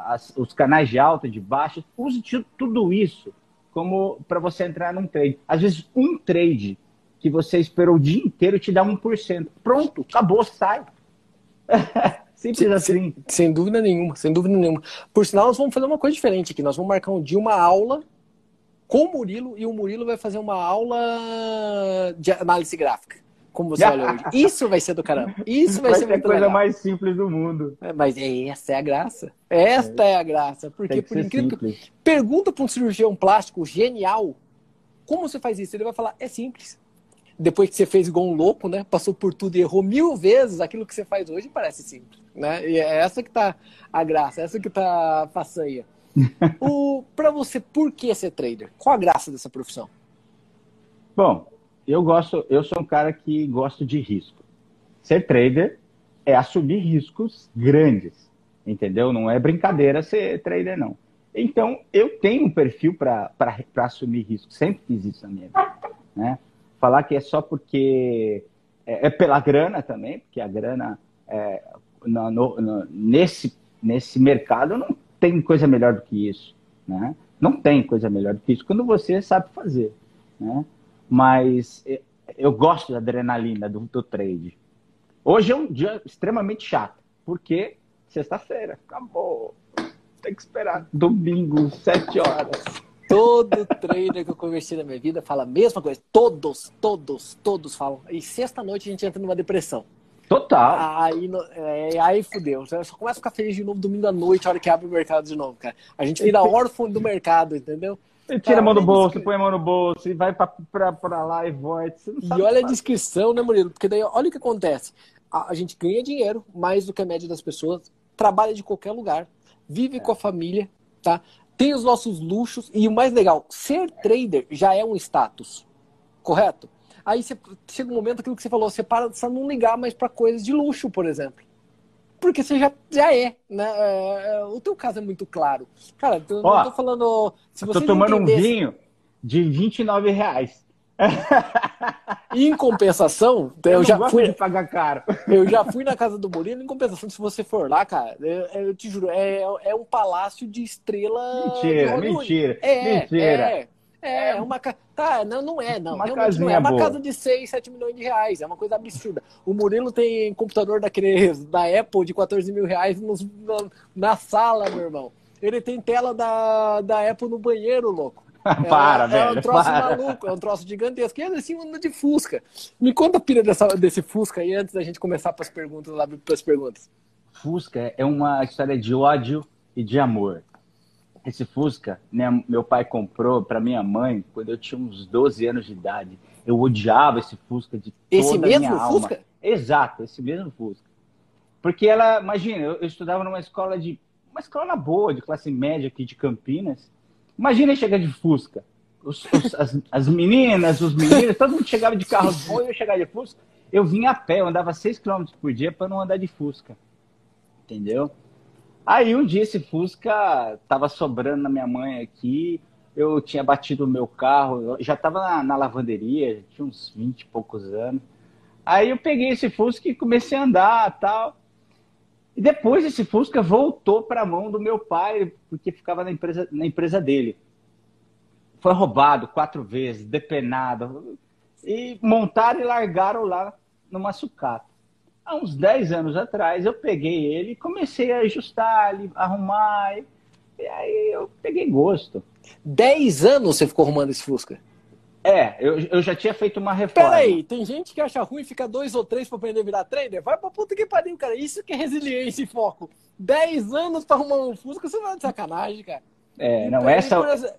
as, os canais de alta, de baixa. Use tudo isso como para você entrar num trade. Às vezes, um trade que você esperou o dia inteiro te dá 1%. Pronto, acabou, sai. [LAUGHS] Simples assim. Sem, sem, dúvida nenhuma, sem dúvida nenhuma. Por sinal, nós vamos fazer uma coisa diferente aqui. Nós vamos marcar um dia uma aula com o Murilo e o Murilo vai fazer uma aula de análise gráfica como você [LAUGHS] olha hoje. Isso vai ser do caramba. Isso vai, vai ser, ser a coisa legal. mais simples do mundo. É, mas essa é a graça. Esta é, é a graça. Porque, por incrível que pergunta para um cirurgião plástico genial como você faz isso. Ele vai falar: é simples. Depois que você fez igual um louco, né? Passou por tudo e errou mil vezes, aquilo que você faz hoje parece simples. Né? E é essa que tá a graça, é essa que tá a façanha. [LAUGHS] o, para você, por que ser trader? Qual a graça dessa profissão? Bom, eu gosto, eu sou um cara que gosto de risco. Ser trader é assumir riscos grandes, entendeu? Não é brincadeira ser trader, não. Então, eu tenho um perfil para assumir risco, sempre fiz isso na minha vida. Né? Falar que é só porque é, é pela grana também, porque a grana é, no, no, nesse, nesse mercado não tem coisa melhor do que isso. Né? Não tem coisa melhor do que isso quando você sabe fazer. Né? Mas eu gosto da adrenalina do, do trade. Hoje é um dia extremamente chato, porque sexta-feira, acabou. Tem que esperar domingo, sete horas. Todo trader que eu conversei na minha vida fala a mesma coisa. Todos, todos, todos falam. E sexta-noite a gente entra numa depressão. Total. Aí, é, aí fudeu. Você só começa a ficar feliz de novo domingo à noite, a hora que abre o mercado de novo, cara. A gente vira [LAUGHS] órfão do mercado, entendeu? Você tira a mão do bolso, põe a mão no bolso, e vai para lá e volta. E olha a descrição, né, Murilo? Porque daí, olha o que acontece. A, a, gente ganha dinheiro, mais do que a média das pessoas, trabalha de qualquer lugar, vive é. com a família, tá? Tem os nossos luxos, e o mais legal, ser trader já é um status, correto? Aí você, chega um momento, aquilo que você falou, você para de não ligar mais para coisas de luxo, por exemplo porque você já, já é, né? É, é, o teu caso é muito claro. Cara, eu Ó, não tô falando. Se você tô tomando um vinho de 29 reais. [LAUGHS] em compensação, eu, eu já fui pagar caro. Eu já fui na [LAUGHS] casa do Molino. Em compensação, se você for lá, cara, eu, eu te juro, é, é um palácio de estrela. Mentira, mentira, é, mentira. É, é, é uma casa. Tá, não, não é, não. Uma Realmente não é. É uma boa. casa de 6, 7 milhões de reais. É uma coisa absurda. O Murilo tem computador daqueles da Apple de 14 mil reais nos, na, na, sala, meu irmão. Ele tem tela da, da Apple no banheiro, louco. É, [LAUGHS] para, é, velho. É um troço para. maluco, é um troço gigantesco. E ele assim anda de Fusca. Me conta a pira dessa, desse Fusca aí antes da gente começar para as perguntas lá para as perguntas. Fusca é uma história de ódio e de amor. Esse Fusca, né, meu pai comprou para minha mãe quando eu tinha uns 12 anos de idade. Eu odiava esse Fusca de toda esse mesmo minha Fusca? Alma. Exato, esse mesmo Fusca. Porque ela, imagina, eu, eu estudava numa escola de. Uma escola boa, de classe média aqui de Campinas. Imagina chegar de Fusca. Os, os, [LAUGHS] as, as, meninas, os meninos, todo mundo chegava de carro bom e eu chegava de Fusca. Eu vinha a pé, eu andava 6 km por dia para não andar de Fusca. Entendeu? Aí um dia esse Fusca tava sobrando na minha mãe aqui, eu tinha batido o meu carro, já estava na, na, lavanderia, tinha uns 20 e poucos anos. Aí eu peguei esse Fusca e comecei a andar tal. E depois esse Fusca voltou para a mão do meu pai, porque ficava na empresa, na empresa dele. Foi roubado quatro vezes, depenado. E montaram e largaram lá numa sucata. Há uns 10 anos atrás, eu peguei ele e comecei a ajustar, arrumar. E aí eu peguei gosto. 10 anos você ficou arrumando esse Fusca? É, eu, eu já tinha feito uma reforma. Peraí, tem gente que acha ruim ficar dois ou três pra aprender a virar trader? Vai pra puta que pariu, cara. Isso que é resiliência e foco. 10 anos pra arrumar um Fusca, você vai de sacanagem, cara. É, não, essa.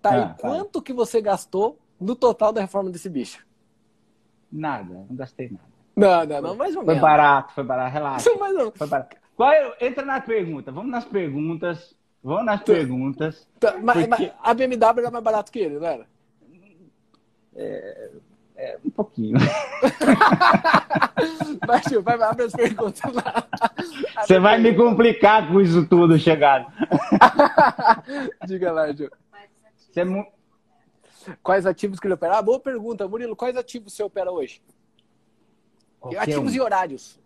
Tá, ah, e quanto que você gastou no total da reforma desse bicho? Nada, não gastei nada. Não, não, não, mais ou menos. Foi barato, foi barato, relaxa. Foi, foi barato. Qual é, entra na pergunta, vamos nas perguntas. Vamos nas perguntas. Tá, mas, porque... a BMW era mais barato que ele, não era? É, é um pouquinho. [LAUGHS] vai, tio, vai, abre as perguntas lá. Você vai me complicar com isso tudo, chegado. [LAUGHS] Diga lá, Gil. É. Quais ativos que ele opera? Ah, boa pergunta, Murilo. Quais ativos você opera hoje? Qualquer ativos um. e horários.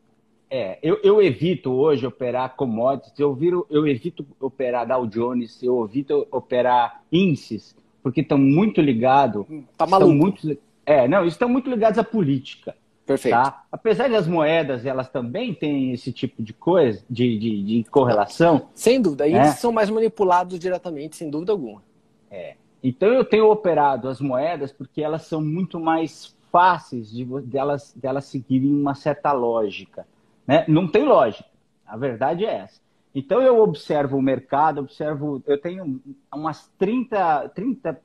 É, eu, eu evito hoje operar commodities, eu, viro, eu evito operar Dow Jones, eu evito operar índices, porque estão muito ligados. Tá maluco. Muito, é, não, estão muito ligados à política. Perfeito. Tá? Apesar das moedas, elas também têm esse tipo de coisa, de, de, de correlação. Sem dúvida, é. índices são mais manipulados diretamente, sem dúvida alguma. É. Então eu tenho operado as moedas porque elas são muito mais fáceis de delas, delas seguirem uma certa lógica. Né? Não tem lógica. A verdade é essa. Então eu observo o mercado, observo, eu tenho umas 30, 30,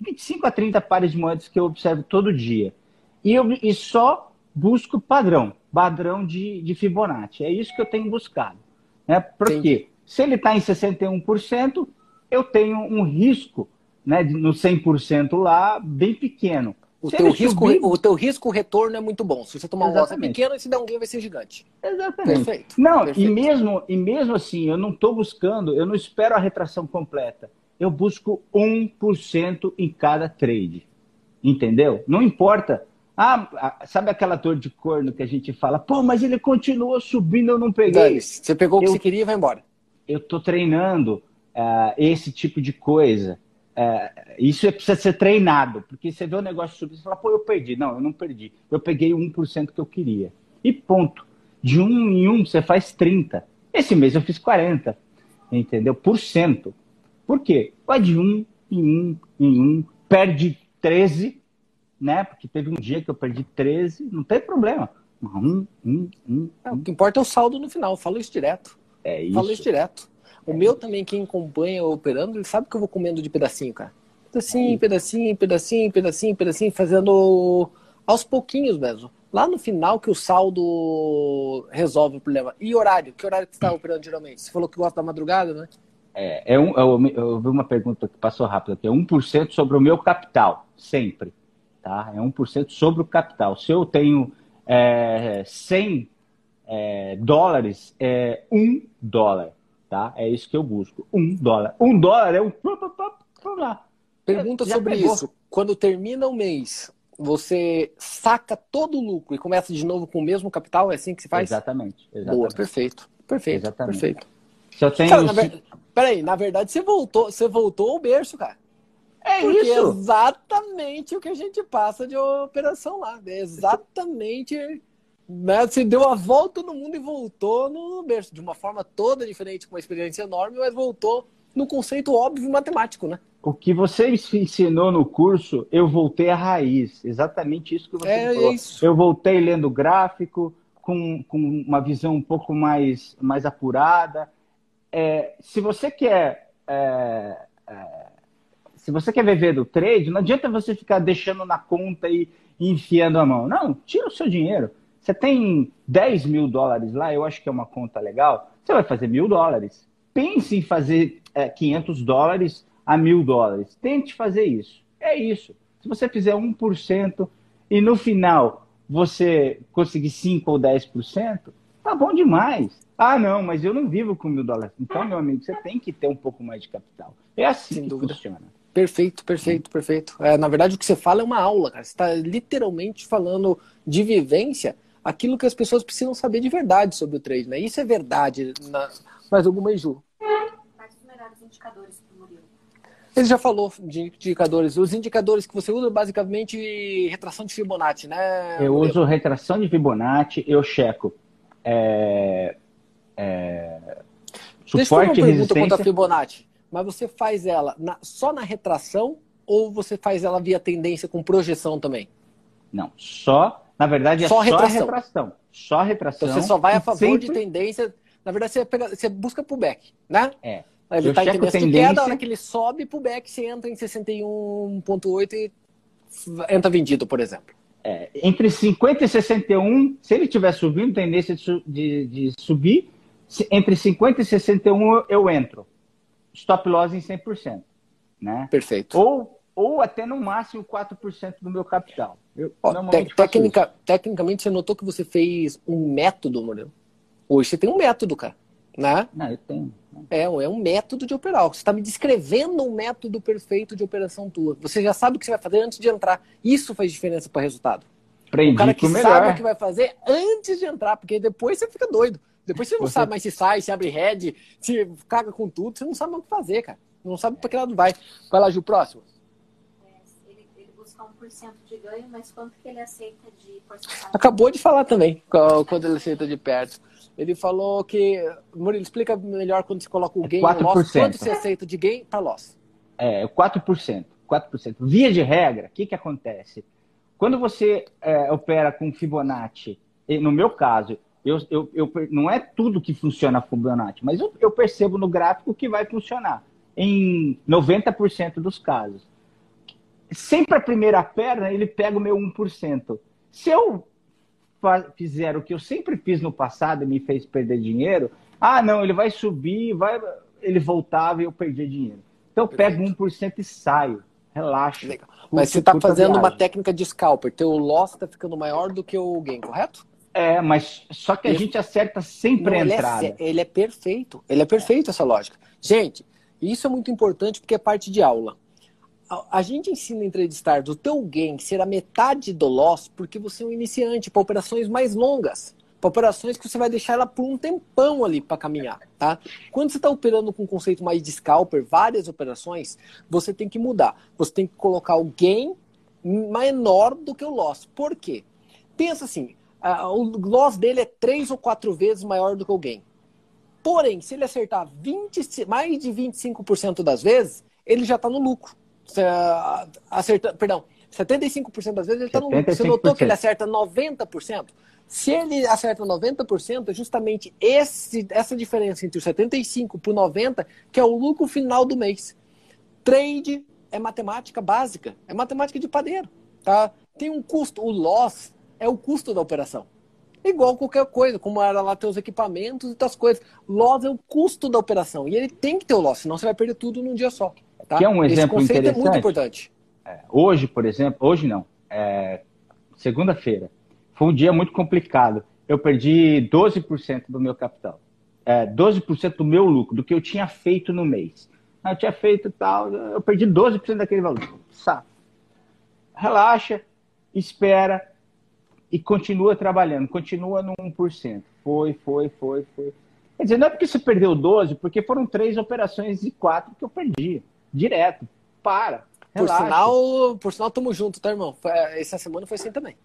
25 a 30 pares de moedas que eu observo todo dia. E, eu, e só busco padrão, padrão de, de Fibonacci. É isso que eu tenho buscado. Né? Porque se ele está em 61%, eu tenho um risco né, no 100% lá bem pequeno. O teu, risco, subir... o teu risco retorno é muito bom. Se você tomar um loss pequeno, se der um gain vai ser gigante. Exatamente. Perfeito. Não, Perfeito. E, mesmo, e mesmo assim, eu não estou buscando, eu não espero a retração completa. Eu busco 1% em cada trade. Entendeu? Não importa. Ah, sabe aquela dor de corno que a gente fala, pô, mas ele continuou subindo, eu não peguei. Dani, você pegou o que eu, você queria e vai embora. Eu estou treinando uh, esse tipo de coisa. É, isso precisa ser treinado, porque você vê o negócio subir e fala, pô, eu perdi. Não, eu não perdi. Eu peguei o 1% que eu queria. E ponto. De um em um, você faz 30. Esse mês eu fiz 40, entendeu? Por cento. Por quê? Vai de um em um em um, perde 13, né? Porque teve um dia que eu perdi 13, não tem problema. Um, um, um, é, o que importa é o saldo no final, falo isso direto. É isso. Falo isso direto. O meu também, quem acompanha operando, ele sabe que eu vou comendo de pedacinho, cara. Pedacinho, pedacinho, pedacinho, pedacinho, pedacinho, fazendo aos pouquinhos mesmo. Lá no final que o saldo resolve o problema. E horário? Que horário que você está operando geralmente? Você falou que gosta da madrugada, né? É, é um, eu, eu vi uma pergunta que passou rápido aqui. É 1% sobre o meu capital, sempre. Tá? É 1% sobre o capital. Se eu tenho é, 100 é, dólares, é 1 dólar tá? É isso que eu busco. Um dólar. Um dólar é um. Pergunta Já sobre pegou. isso. Quando termina o mês, você saca todo o lucro e começa de novo com o mesmo capital? É assim que se faz? Exatamente. exatamente. Boa, perfeito. Perfeito. Exatamente. Perfeito. Se eu tenho. Cara, na ver... Peraí, na verdade você voltou, você voltou ao berço, cara. É Porque isso. É exatamente o que a gente passa de operação lá. É exatamente né, você deu a volta no mundo e voltou no berço, de uma forma toda diferente, com uma experiência enorme, mas voltou no conceito óbvio matemático, né? O que você ensinou no curso, eu voltei à raiz. Exatamente isso que você é, falou. Isso. Eu voltei lendo gráfico, com, com uma visão um pouco mais, mais apurada. É, se você quer. É, é se você quer viver do trade, não adianta você ficar deixando na conta e, e enfiando a mão. Não, tira o seu dinheiro Você tem 10 mil dólares lá, eu acho que é uma conta legal, você vai fazer mil dólares. Pense em fazer é, 500 dólares a mil dólares. Tente fazer isso. É isso. Se você fizer 1% e no final você conseguir 5 ou 10%, tá bom demais. Ah, não, mas eu não vivo com mil dólares. Então, meu amigo, você tem que ter um pouco mais de capital. É assim Sem que dúvida. funciona. Perfeito, perfeito, perfeito. É, na verdade, o que você fala é uma aula, cara. Você está literalmente falando de vivência aquilo que as pessoas precisam saber de verdade sobre o trade, né? Isso é verdade. Na... Mais alguma, Ju? Quais os melhores indicadores para o Murilo? Ele já falou de indicadores. Os indicadores que você usa, basicamente, retração de Fibonacci, né? Eu Murilo? uso retração de Fibonacci, eu checo. É... É... Suporte Deixa eu uma pergunta quanto a Fibonacci mas você faz ela na, só na retração ou você faz ela via tendência com projeção também? Não, só, na verdade, é só, só retração. retração. Só retração. Então você só vai a favor sempre... de tendência. Na verdade, você, pega, você busca pullback, né? É. Ele está em tendência, tendência de queda, a hora que ele sobe pullback, você entra em 61.8 e entra vendido, por exemplo. É, entre 50 e 61, se ele estiver subindo, tendência de, de, de subir, entre 50 e 61 eu, eu entro stop loss em 100%. Né? Perfeito. Ou, ou até no máximo 4% do meu capital. Eu, Ó, te, técnica, tecnicamente, você notou que você fez um método, Murilo? Hoje você tem um método, cara. Né? Não, eu tenho. É, é um método de operar. Você está me descrevendo um método perfeito de operação tua. Você já sabe o que você vai fazer antes de entrar. Isso faz diferença para o resultado. Aprendi o cara que melhor. sabe o que vai fazer antes de entrar, porque depois você fica doido. Depois você não você... sabe mais se sai, se abre head, se caga com tudo, você não sabe mais o que fazer, cara. Não sabe para que lado vai. Vai lá, Ju, próximo. É, ele, ele busca 1% de ganho, mas quanto que ele aceita de porcentagem? Acabou de falar também, quando ele aceita de perto. Ele falou que. Murilo, explica melhor quando você coloca o é gain no loss, quanto você aceita de gain para loss. É, 4%. 4%. Via de regra, o que, que acontece? Quando você é, opera com Fibonacci, no meu caso, eu, eu, eu, não é tudo que funciona Fibonacci, mas eu, eu percebo no gráfico que vai funcionar em 90% dos casos. Sempre a primeira perna, ele pega o meu 1%. Se eu fizer o que eu sempre fiz no passado e me fez perder dinheiro, ah, não, ele vai subir, vai, ele voltava e eu perdi dinheiro. Então eu pego 1% e saio. Relaxa. Legal. Mas você está fazendo uma técnica de scalper. Teu loss está ficando maior do que o gain, correto? É, mas só que a gente acerta sempre Não, a entrada. Ele é, ele é perfeito. Ele é perfeito essa lógica. Gente, isso é muito importante porque é parte de aula. A, a gente ensina em Trade Stars o teu gain ser a metade do loss porque você é um iniciante para operações mais longas. Para operações que você vai deixar ela por um tempão ali para caminhar, tá? Quando você está operando com um conceito mais de scalper, várias operações, você tem que mudar. Você tem que colocar o gain menor do que o loss. Por quê? Pensa assim, o loss dele é três ou quatro vezes maior do que o gain. Porém, se ele acertar 20, mais de 25% das vezes, ele já está no lucro. Você acerta, perdão, 75% das vezes ele está no lucro. Você notou que ele acerta 90%? Se ele acerta 90%, é justamente esse, essa diferença entre o 75% para o 90%, que é o lucro final do mês. Trade é matemática básica, é matemática de padeiro. Tá? Tem um custo, o loss é o custo da operação. Igual qualquer coisa, como era lá teus equipamentos e outras coisas. Loss é o custo da operação. E ele tem que ter o loss, senão você vai perder tudo num dia só. Tá? Que é um exemplo Esse conceito interessante. é muito importante. É, hoje, por exemplo, hoje não, é, segunda-feira, foi um dia muito complicado. Eu perdi 12% do meu capital. É, 12% do meu lucro, do que eu tinha feito no mês. Eu tinha feito tal, eu perdi 12% daquele valor. Sabe? Relaxa, espera, e continua trabalhando, continua no 1%. Foi, foi, foi, foi. Quer dizer, não é porque você perdeu 12, porque foram três operações e quatro que eu perdi. Direto. Para. Por sinal, por sinal, tamo junto, tá, irmão? Essa semana foi assim também.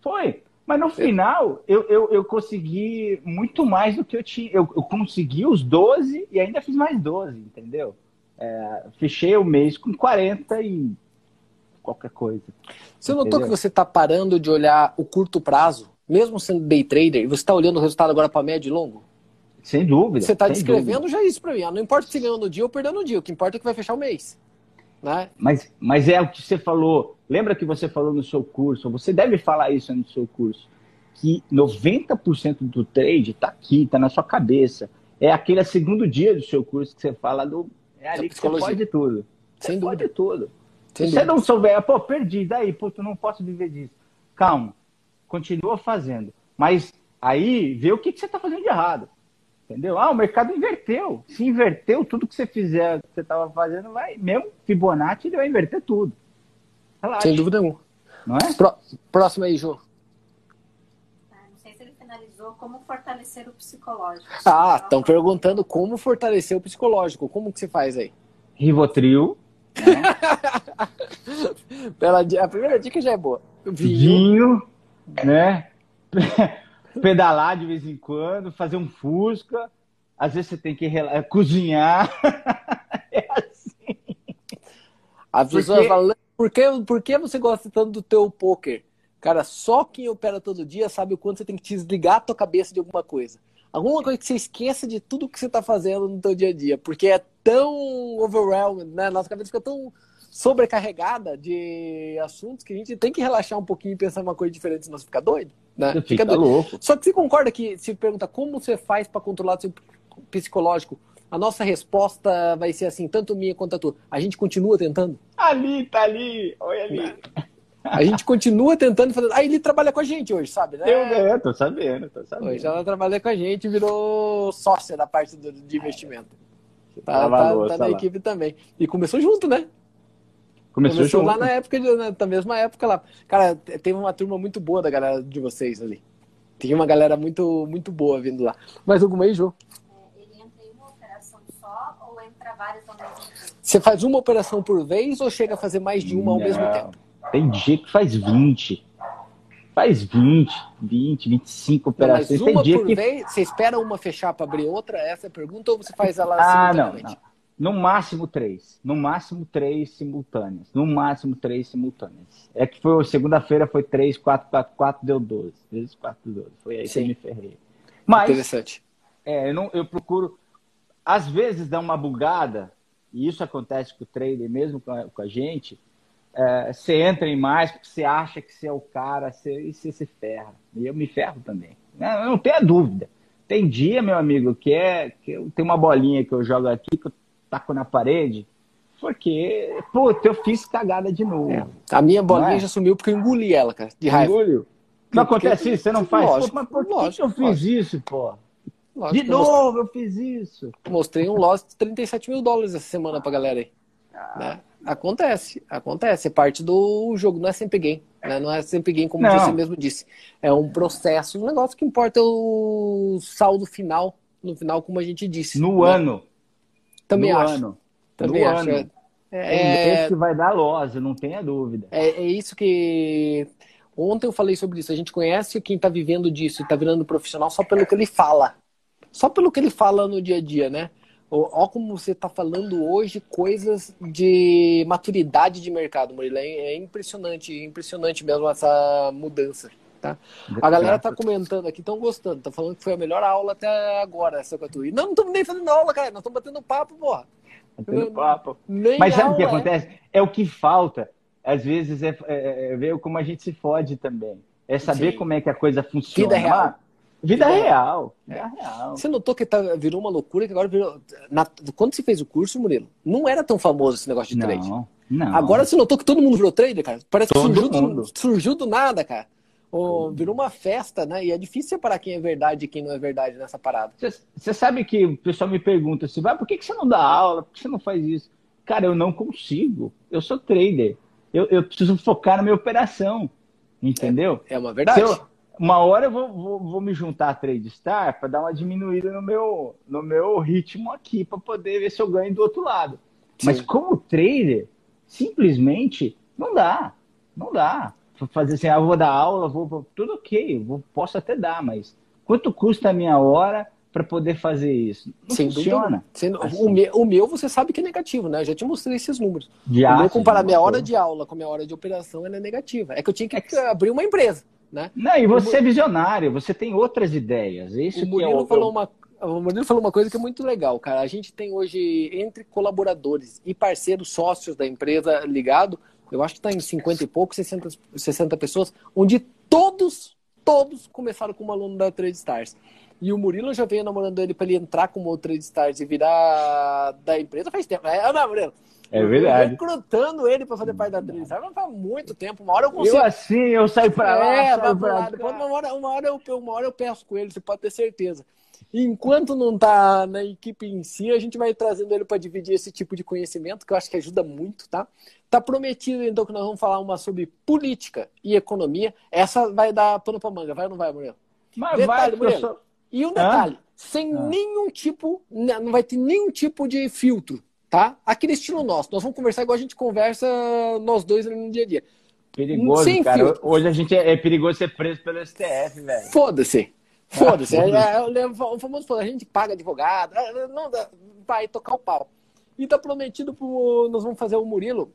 Foi. Mas no final, eu, eu, eu consegui muito mais do que eu tinha. Eu, eu consegui os 12 e ainda fiz mais 12, entendeu? É, fechei o mês com 40 e qualquer coisa. Você notou entendeu? que você está parando de olhar o curto prazo, mesmo sendo day trader, e você está olhando o resultado agora para médio e longo? Sem dúvida. Você está descrevendo dúvida. já isso para mim. Não importa se ganhou no dia ou perdeu no dia, o que importa é que vai fechar o mês. Né? Mas, mas é o que você falou. Lembra que você falou no seu curso? Você deve falar isso no seu curso. que 90% do trade está aqui, está na sua cabeça. É aquele segundo dia do seu curso que você fala do. É ali que você pode tudo. Sem você dúvida. pode tudo. Sem Se dúvida. você não souber, pô, perdi, daí, pô, tu não posso viver disso. Calma, continua fazendo. Mas aí vê o que, que você está fazendo de errado. Entendeu? Ah, o mercado inverteu. Se inverteu, tudo que você fizer, que você estava fazendo, vai. Mesmo Fibonacci, ele vai inverter tudo. Relaxa. Sem dúvida nenhuma. Não é? próximo aí, João finalizou como fortalecer o psicológico. Ah, estão perguntando como fortalecer o psicológico. Como que você faz aí? Rivotril. Né? [LAUGHS] Pela, a primeira dica já é boa. Vinho, Vinho né? [LAUGHS] Pedalar de vez em quando, fazer um fusca. Às vezes você tem que cozinhar. [LAUGHS] é assim. As pessoas Porque... falam, por que, por que você gosta tanto do teu poker? Cara, só quem opera todo dia sabe o quanto você tem que desligar a tua cabeça de alguma coisa. Alguma coisa que você esqueça de tudo que você está fazendo no teu dia a dia. Porque é tão overwhelmed, né? Nossa cabeça fica tão sobrecarregada de assuntos que a gente tem que relaxar um pouquinho e pensar uma coisa diferente, senão você fica doido. Né? Fica, fica doido. louco. Só que você concorda que se pergunta como você faz para controlar o seu psicológico, a nossa resposta vai ser assim, tanto minha quanto a tua. A gente continua tentando? Ali, tá ali, olha ali. [LAUGHS] A gente continua tentando fazer. Ah, ele trabalha com a gente hoje, sabe? Né? Eu é, tô sabendo, tô sabendo. Hoje ela trabalha com a gente e virou sócia da parte do, de investimento. Tá, tá, tá na equipe também. E começou junto, né? Começou, começou lá na época, de, na, mesma época lá. Cara, teve uma turma muito boa da galera de vocês ali. Tinha uma galera muito, muito boa vindo lá. Mais alguma aí, João? É, ele entra em uma operação só ou entra várias ao mesmo tempo? Você faz uma operação por vez ou chega a fazer mais de uma ao mesmo tempo? Tem dia que faz 20. Faz 20, 20, 25 operações. Mas uma Tem por que... vez? Você espera uma fechar para abrir outra? Essa é a pergunta? Ou você faz ela ah, simultaneamente? Não, não. No máximo três. No máximo três simultâneas. No máximo três simultâneas. É que foi segunda-feira foi 3, 4, 4, 4, deu 12. Vezes 4, 12. Foi aí Sim. que eu me ferrei. Mas, Interessante. É, eu, não, eu procuro. Às vezes dá uma bugada, e isso acontece com o trader mesmo com a, com a gente é, você entra em mais porque você acha que você é o cara você, e você se ferra. E eu me ferro também. Não, não tenha dúvida. Tem dia, meu amigo, que é que eu, tem uma bolinha que eu jogo aqui, que eu taco na parede, porque, puta, eu fiz cagada de novo. É. A minha bolinha é? já sumiu porque eu engoli ela, cara, de raiva. Engoliu? Não acontece isso? Você não faz? Lógico, pô, mas por lógico, que eu fiz lógico. isso, pô? Lógico, de novo eu, mostrei... eu fiz isso. Mostrei um loss de 37 mil dólares essa semana pra galera aí. Ah. Né? Acontece, acontece. É parte do jogo, não é sempre game. Né? Não é sempre game, como não. você mesmo disse. É um processo, um negócio que importa é o saldo final, no final, como a gente disse. No né? ano. Também no acho. Ano. Também no acho. Ano. É, é, que vai dar loja, não tenha dúvida. É, é isso que. Ontem eu falei sobre isso. A gente conhece quem está vivendo disso e está virando profissional só pelo que ele fala. Só pelo que ele fala no dia a dia, né? Olha como você está falando hoje coisas de maturidade de mercado, Murilo. É, é impressionante, impressionante mesmo essa mudança. Tá? A galera tá comentando aqui, estão gostando, tá falando que foi a melhor aula até agora, essa Catuí. Não, não estamos nem fazendo aula, cara, nós estamos batendo papo, porra. Batendo papo. Nem Mas sabe o que acontece? É. é. o que falta. Às vezes é, é, é, ver como a gente se fode também. É saber Sim. como é que a coisa funciona. Vida real. Vida, real. Vida real. Você notou que tá, virou uma loucura que agora virou. Na, quando você fez o curso, Murilo, não era tão famoso esse negócio de não, trade. Não. Agora você notou que todo mundo virou trader, cara? Parece todo que surgiu do, surgiu do nada, cara. Oh, virou uma festa, né? E é difícil separar quem é verdade e quem não é verdade nessa parada. Você sabe que o pessoal me pergunta assim, vai, por que, que você não dá aula? Por que você não faz isso? Cara, eu não consigo. Eu sou trader. Eu, eu preciso focar na minha operação. Entendeu? É, é uma verdade. Eu, uma hora eu vou, vou, vou me juntar a Trade Star para dar uma diminuída no meu, no meu ritmo aqui, para poder ver se eu ganho do outro lado. Sim. Mas como trader, simplesmente não dá. Não dá. Fazer assim, ah, vou dar aula, vou. Tudo ok, vou, posso até dar, mas quanto custa a minha hora para poder fazer isso? Não Sem funciona. Dúvida. Assim. O, meu, o meu, você sabe que é negativo, né? Eu já te mostrei esses números. De o meu, comparar minha hora de aula com a minha hora de operação, ela é negativa. É que eu tinha que é abrir uma empresa. Né? Não, e você é visionário, você tem outras ideias. Isso o Murilo, é o... falou uma, o Murilo falou uma coisa que é muito legal, cara. A gente tem hoje, entre colaboradores e parceiros sócios da empresa ligado, eu acho que está em 50 e poucos, 60, 60 pessoas, onde todos todos começaram como aluno da Trade Stars. E o Murilo já veio namorando ele para ele entrar como Trade Stars e virar da empresa faz tempo. É, não, Murilo? É verdade. recrutando ele para fazer parte da Trade Stars faz muito tempo. Uma hora eu consigo. Eu assim, eu saio para lá. É, vai pra lá. Uma, hora, uma, hora eu, uma hora eu peço com ele, você pode ter certeza. Enquanto não tá na equipe em si, a gente vai trazendo ele para dividir esse tipo de conhecimento, que eu acho que ajuda muito, tá? Tá prometido, então, que nós vamos falar uma sobre política e economia. Essa vai dar pano para manga, vai ou não vai, Murilo? Mas Detalhe, vai, Murilo. Sou... E um detalhe, ah? sem ah. nenhum tipo, né, não vai ter nenhum tipo de filtro, tá? Aquele estilo nosso. Nós vamos conversar igual a gente conversa nós dois no dia a dia. Perigoso, sem cara. Filtro. Hoje a gente é, é perigoso ser preso pelo STF, velho. Foda-se. Foda-se. é, é, o famoso foda a gente paga advogado, é, não dá, vai tocar o pau. E tá prometido pro. Nós vamos fazer o Murilo.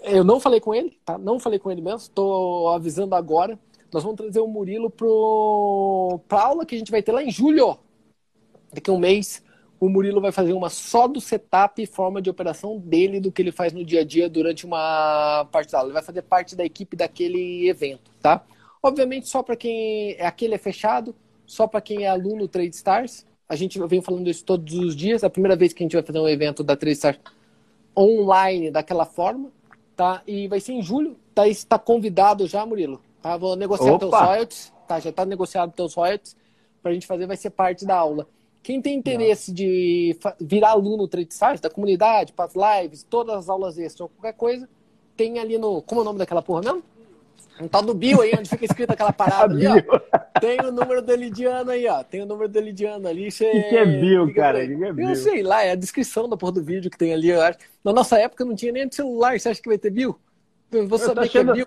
Eu não falei com ele, tá? Não falei com ele mesmo, tô avisando agora. Nós vamos trazer o Murilo pro, pra aula que a gente vai ter lá em julho. Daqui a um mês, o Murilo vai fazer uma só do setup e forma de operação dele, do que ele faz no dia a dia durante uma parte da aula. Ele vai fazer parte da equipe daquele evento, tá? Obviamente, só para quem é aquele é fechado, só para quem é aluno Trade Stars. A gente vem falando isso todos os dias. É a primeira vez que a gente vai fazer um evento da Trade Stars online daquela forma, tá? E vai ser em julho. Tá, está convidado já, Murilo. Tá? Vou negociar teus royalties, tá? Já está negociado teus royalties para a gente fazer, vai ser parte da aula. Quem tem interesse Não. de virar aluno Trade Stars, da comunidade, para as lives, todas as aulas extras ou qualquer coisa, tem ali no. Como é o nome daquela porra mesmo? Um tal do Bill aí, onde fica escrito aquela parada ali, ó. Tem o número do Elidiano aí, ó. Tem o número do Elidiano ali. O que, que, é Bill, cara? Que, que é Bill? Eu sei lá, é a descrição da porra do vídeo que tem ali. Eu acho. Na nossa época não tinha nem celular. Você acha que vai ter Bill? Eu vou saber achando, que é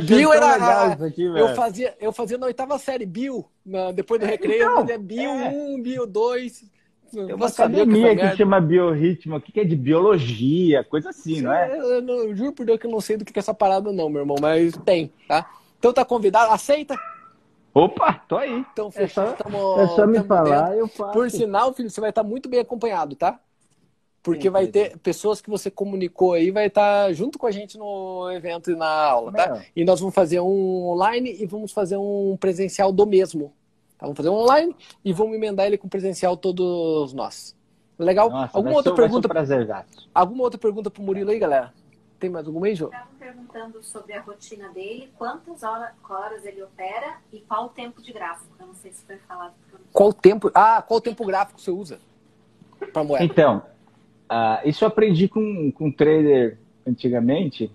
Bill. Bill era. Aqui, eu, fazia, eu fazia na oitava série Bill. Na, depois do recreio, então, eu fazia Bill 1, é. um, Bill 2. Tem uma academia que, que chama biorritmo, que é de biologia, coisa assim, Sim, não é? Eu, eu, eu, juro por Deus que eu não sei do que é essa parada, não, meu irmão, mas tem, tá? Então tá convidado, aceita? Opa, tô aí. Então, fechou. É só, tamo, é só me falar, dentro. eu faço. Por sinal, filho, você vai estar muito bem acompanhado, tá? Porque vai ter pessoas que você comunicou aí, vai estar junto com a gente no evento e na aula, tá? E nós vamos fazer um online e vamos fazer um presencial do mesmo. Tá? Vamos fazer um online e vamos emendar ele com presencial todos nós. Legal? Nossa, alguma outra ser, pergunta? Prazer, alguma outra pergunta pro Murilo aí, galera? Tem mais alguma aí, Jô? Estavam perguntando sobre a rotina dele, quantas horas ele opera e qual o tempo de gráfico. Eu não sei se foi falado. Qual tempo? Ah, qual tempo gráfico você usa para moeda? Então, uh, isso eu aprendi com, com um trader antigamente.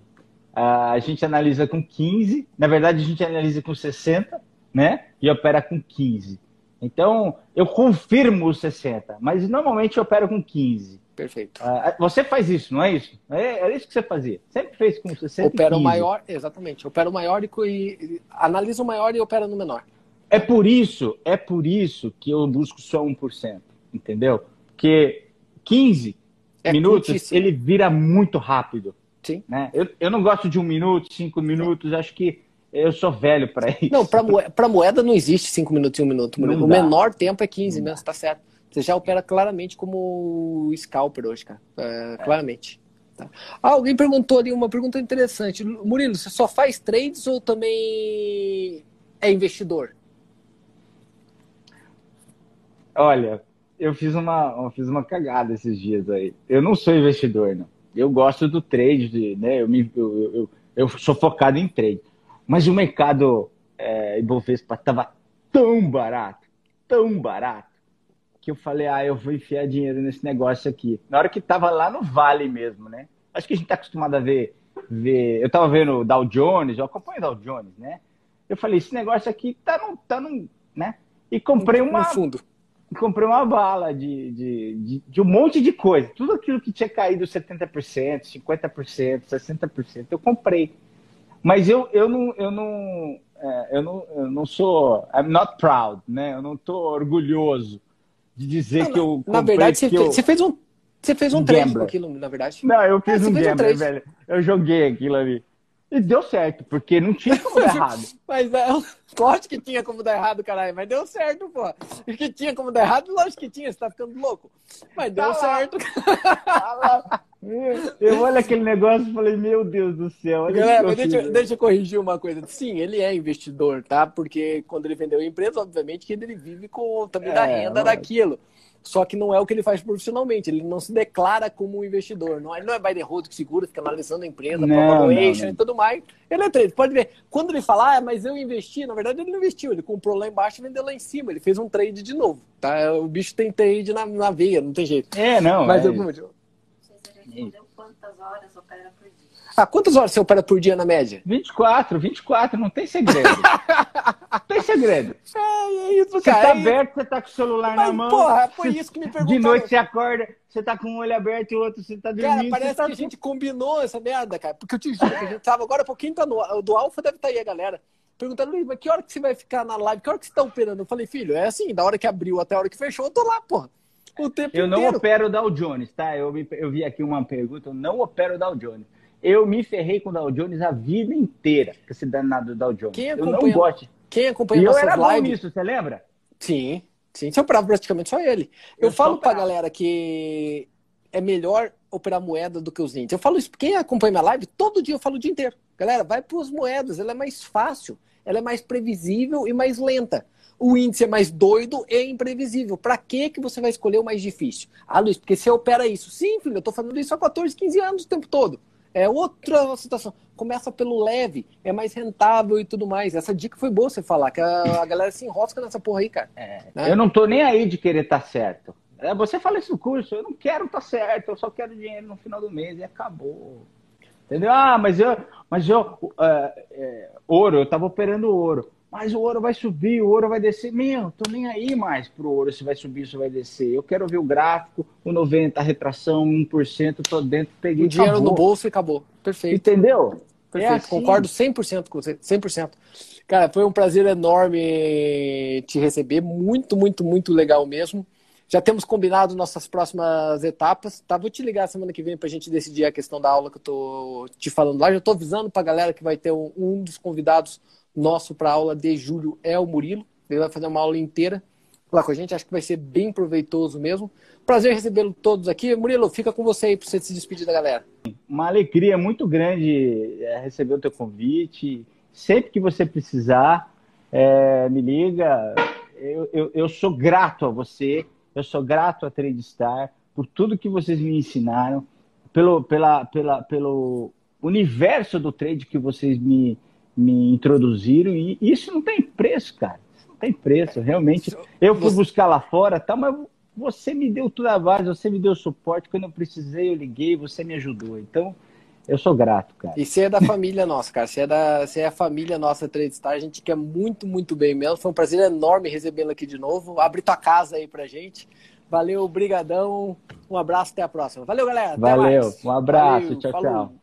Uh, a gente analisa com 15, na verdade a gente analisa com 60 né? E opera com 15. Então, eu confirmo os 60, mas normalmente eu opero com 15. Perfeito. Uh, você faz isso, não é isso? É, é isso que você fazia. Sempre fez com 60 Opera o maior, exatamente. Opera o maior e, e analisa o maior e opera no menor. É por isso, é por isso que eu busco só 1%, entendeu? Porque 15 é minutos, curtíssimo. ele vira muito rápido. Sim. Né? Eu, eu não gosto de um minuto, cinco minutos, Sim. acho que eu sou velho para isso. Não, para moeda, moeda não existe 5 minutos e 1 um minuto. O menor tempo é 15 mesmo, tá certo. Você já opera claramente como scalper hoje, cara. É, é. Claramente. Tá. Ah, alguém perguntou ali uma pergunta interessante. Murilo, você só faz trades ou também é investidor? Olha, eu fiz uma, eu fiz uma cagada esses dias aí. Eu não sou investidor, não. Eu gosto do trade, né? Eu, me, eu, eu, eu sou focado em trade. Mas o mercado é, Ibovespa estava tão barato, tão barato, que eu falei, ah, eu vou enfiar dinheiro nesse negócio aqui. Na hora que estava lá no vale mesmo, né? Acho que a gente está acostumado a ver, ver... Eu estava vendo o Dow Jones, eu acompanho o Dow Jones, né? Eu falei, esse negócio aqui tá no... Tá no né? E comprei uma... No fundo. Comprei uma bala de, de, de, de um monte de coisa. Tudo aquilo que tinha caído 70%, 50%, 60%, eu comprei. Mas eu, eu não, eu não, é, eu não, eu não sou, I'm not proud, né? Eu não estou orgulhoso de dizer não, que eu Na verdade, você, fez, eu... você fez um, você fez um trade com aquilo, na verdade. Não, eu fiz é, um gambler, um velho. Eu joguei aquilo ali. E deu certo, porque não tinha como dar [LAUGHS] errado. Mas é, lógico que tinha como dar errado, caralho. Mas deu certo, pô. Que tinha como dar errado, lógico que tinha, você tá ficando louco. Mas deu tá certo. Tá lá. [LAUGHS] Eu olho aquele negócio e falei, meu Deus do céu. Galera, deixa, deixa eu corrigir uma coisa. Sim, ele é investidor, tá? Porque quando ele vendeu a empresa, obviamente que ele vive com também é, da renda daquilo. Só que não é o que ele faz profissionalmente. Ele não se declara como um investidor. Não, ele não é by the road que segura, fica analisando a empresa, valuation e tudo mais. Ele é trade. Pode ver. Quando ele fala, ah, mas eu investi, na verdade ele não investiu. Ele comprou lá embaixo e vendeu lá em cima. Ele fez um trade de novo. Tá? O bicho tem trade na, na veia, não tem jeito. É, não. Mas é... eu, respondeu quantas horas opera por dia? Ah, quantas horas você opera por dia na média? 24, 24, não tem segredo. não [LAUGHS] tem segredo. É, é isso, você cara. Você tá aberto, você tá com o celular Mas, na mão. Porra, foi isso que me perguntaram. De noite você acorda, você tá com um olho aberto e o outro você tá dormindo. Cara, parece tá... que a gente combinou essa merda, cara. Porque eu te juro que a gente tava agora, pouquinho tá no. O do Alfa deve estar tá aí, a galera. Perguntando, Luiz, mas que hora que você vai ficar na live? Que hora que você tá operando? Eu falei, filho, é assim, da hora que abriu até a hora que fechou, eu tô lá, porra. O tempo eu inteiro. não opero o Dow Jones, tá? Eu, eu vi aqui uma pergunta, eu não opero o Dow Jones. Eu me ferrei com o Dow Jones a vida inteira, com esse danado do Dow Jones. Quem eu não gosto. Quem acompanha e eu era live... bom nisso, você lembra? Sim, sim. Você operava praticamente só ele. Eu, eu falo pra galera que é melhor operar moeda do que os índices. Eu falo isso, quem acompanha minha live, todo dia eu falo o dia inteiro. Galera, vai para as moedas, ela é mais fácil, ela é mais previsível e mais lenta. O índice é mais doido e imprevisível. Para que que você vai escolher o mais difícil? Ah, Luiz, porque você opera isso. Sim, filho, eu estou fazendo isso há 14, 15 anos o tempo todo. É outra situação. Começa pelo leve, é mais rentável e tudo mais. Essa dica foi boa você falar, que a, a galera se enrosca nessa porra aí, cara. É, né? Eu não tô nem aí de querer estar tá certo. É, você fala isso no curso, eu não quero estar tá certo, eu só quero dinheiro no final do mês e acabou. Entendeu? Ah, mas eu, mas eu, uh, é, ouro, eu tava operando ouro mas o ouro vai subir, o ouro vai descer. Meu, tô nem aí mais pro ouro se vai subir, se vai descer. Eu quero ver o gráfico, o 90, a retração, 1%, tô dentro, peguei. O dinheiro acabou. no bolso e acabou. Perfeito. Entendeu? Perfeito. É assim. Concordo 100% com você, 100%. Cara, foi um prazer enorme te receber, muito, muito, muito legal mesmo. Já temos combinado nossas próximas etapas, tá? Vou te ligar semana que vem pra gente decidir a questão da aula que eu tô te falando lá. Já tô avisando pra galera que vai ter um, um dos convidados nosso para aula de julho é o Murilo. Ele vai fazer uma aula inteira lá com a gente. Acho que vai ser bem proveitoso mesmo. Prazer recebê-lo todos aqui. Murilo, fica com você aí para você se despedir da galera. Uma alegria muito grande é, receber o teu convite. Sempre que você precisar, é, me liga. Eu, eu, eu, sou grato a você, eu sou grato a TradeStar por tudo que vocês me ensinaram, pelo, pela, pela, pelo universo do trade que vocês me, me introduziram e isso não tem preço, cara. Isso não tem preço, realmente. Eu fui buscar lá fora, tá, mas você me deu tudo a base, você me deu suporte. Quando eu precisei, eu liguei, você me ajudou. Então, eu sou grato, cara. E você é da família nossa, cara. Você é, da, você é a família nossa Trade Star. A gente quer muito, muito bem mesmo. Foi um prazer enorme recebê-lo aqui de novo. Abre tua casa aí pra gente. Valeu, brigadão. Um abraço, até a próxima. Valeu, galera. Valeu, um abraço. Valeu, tchau, falou. tchau.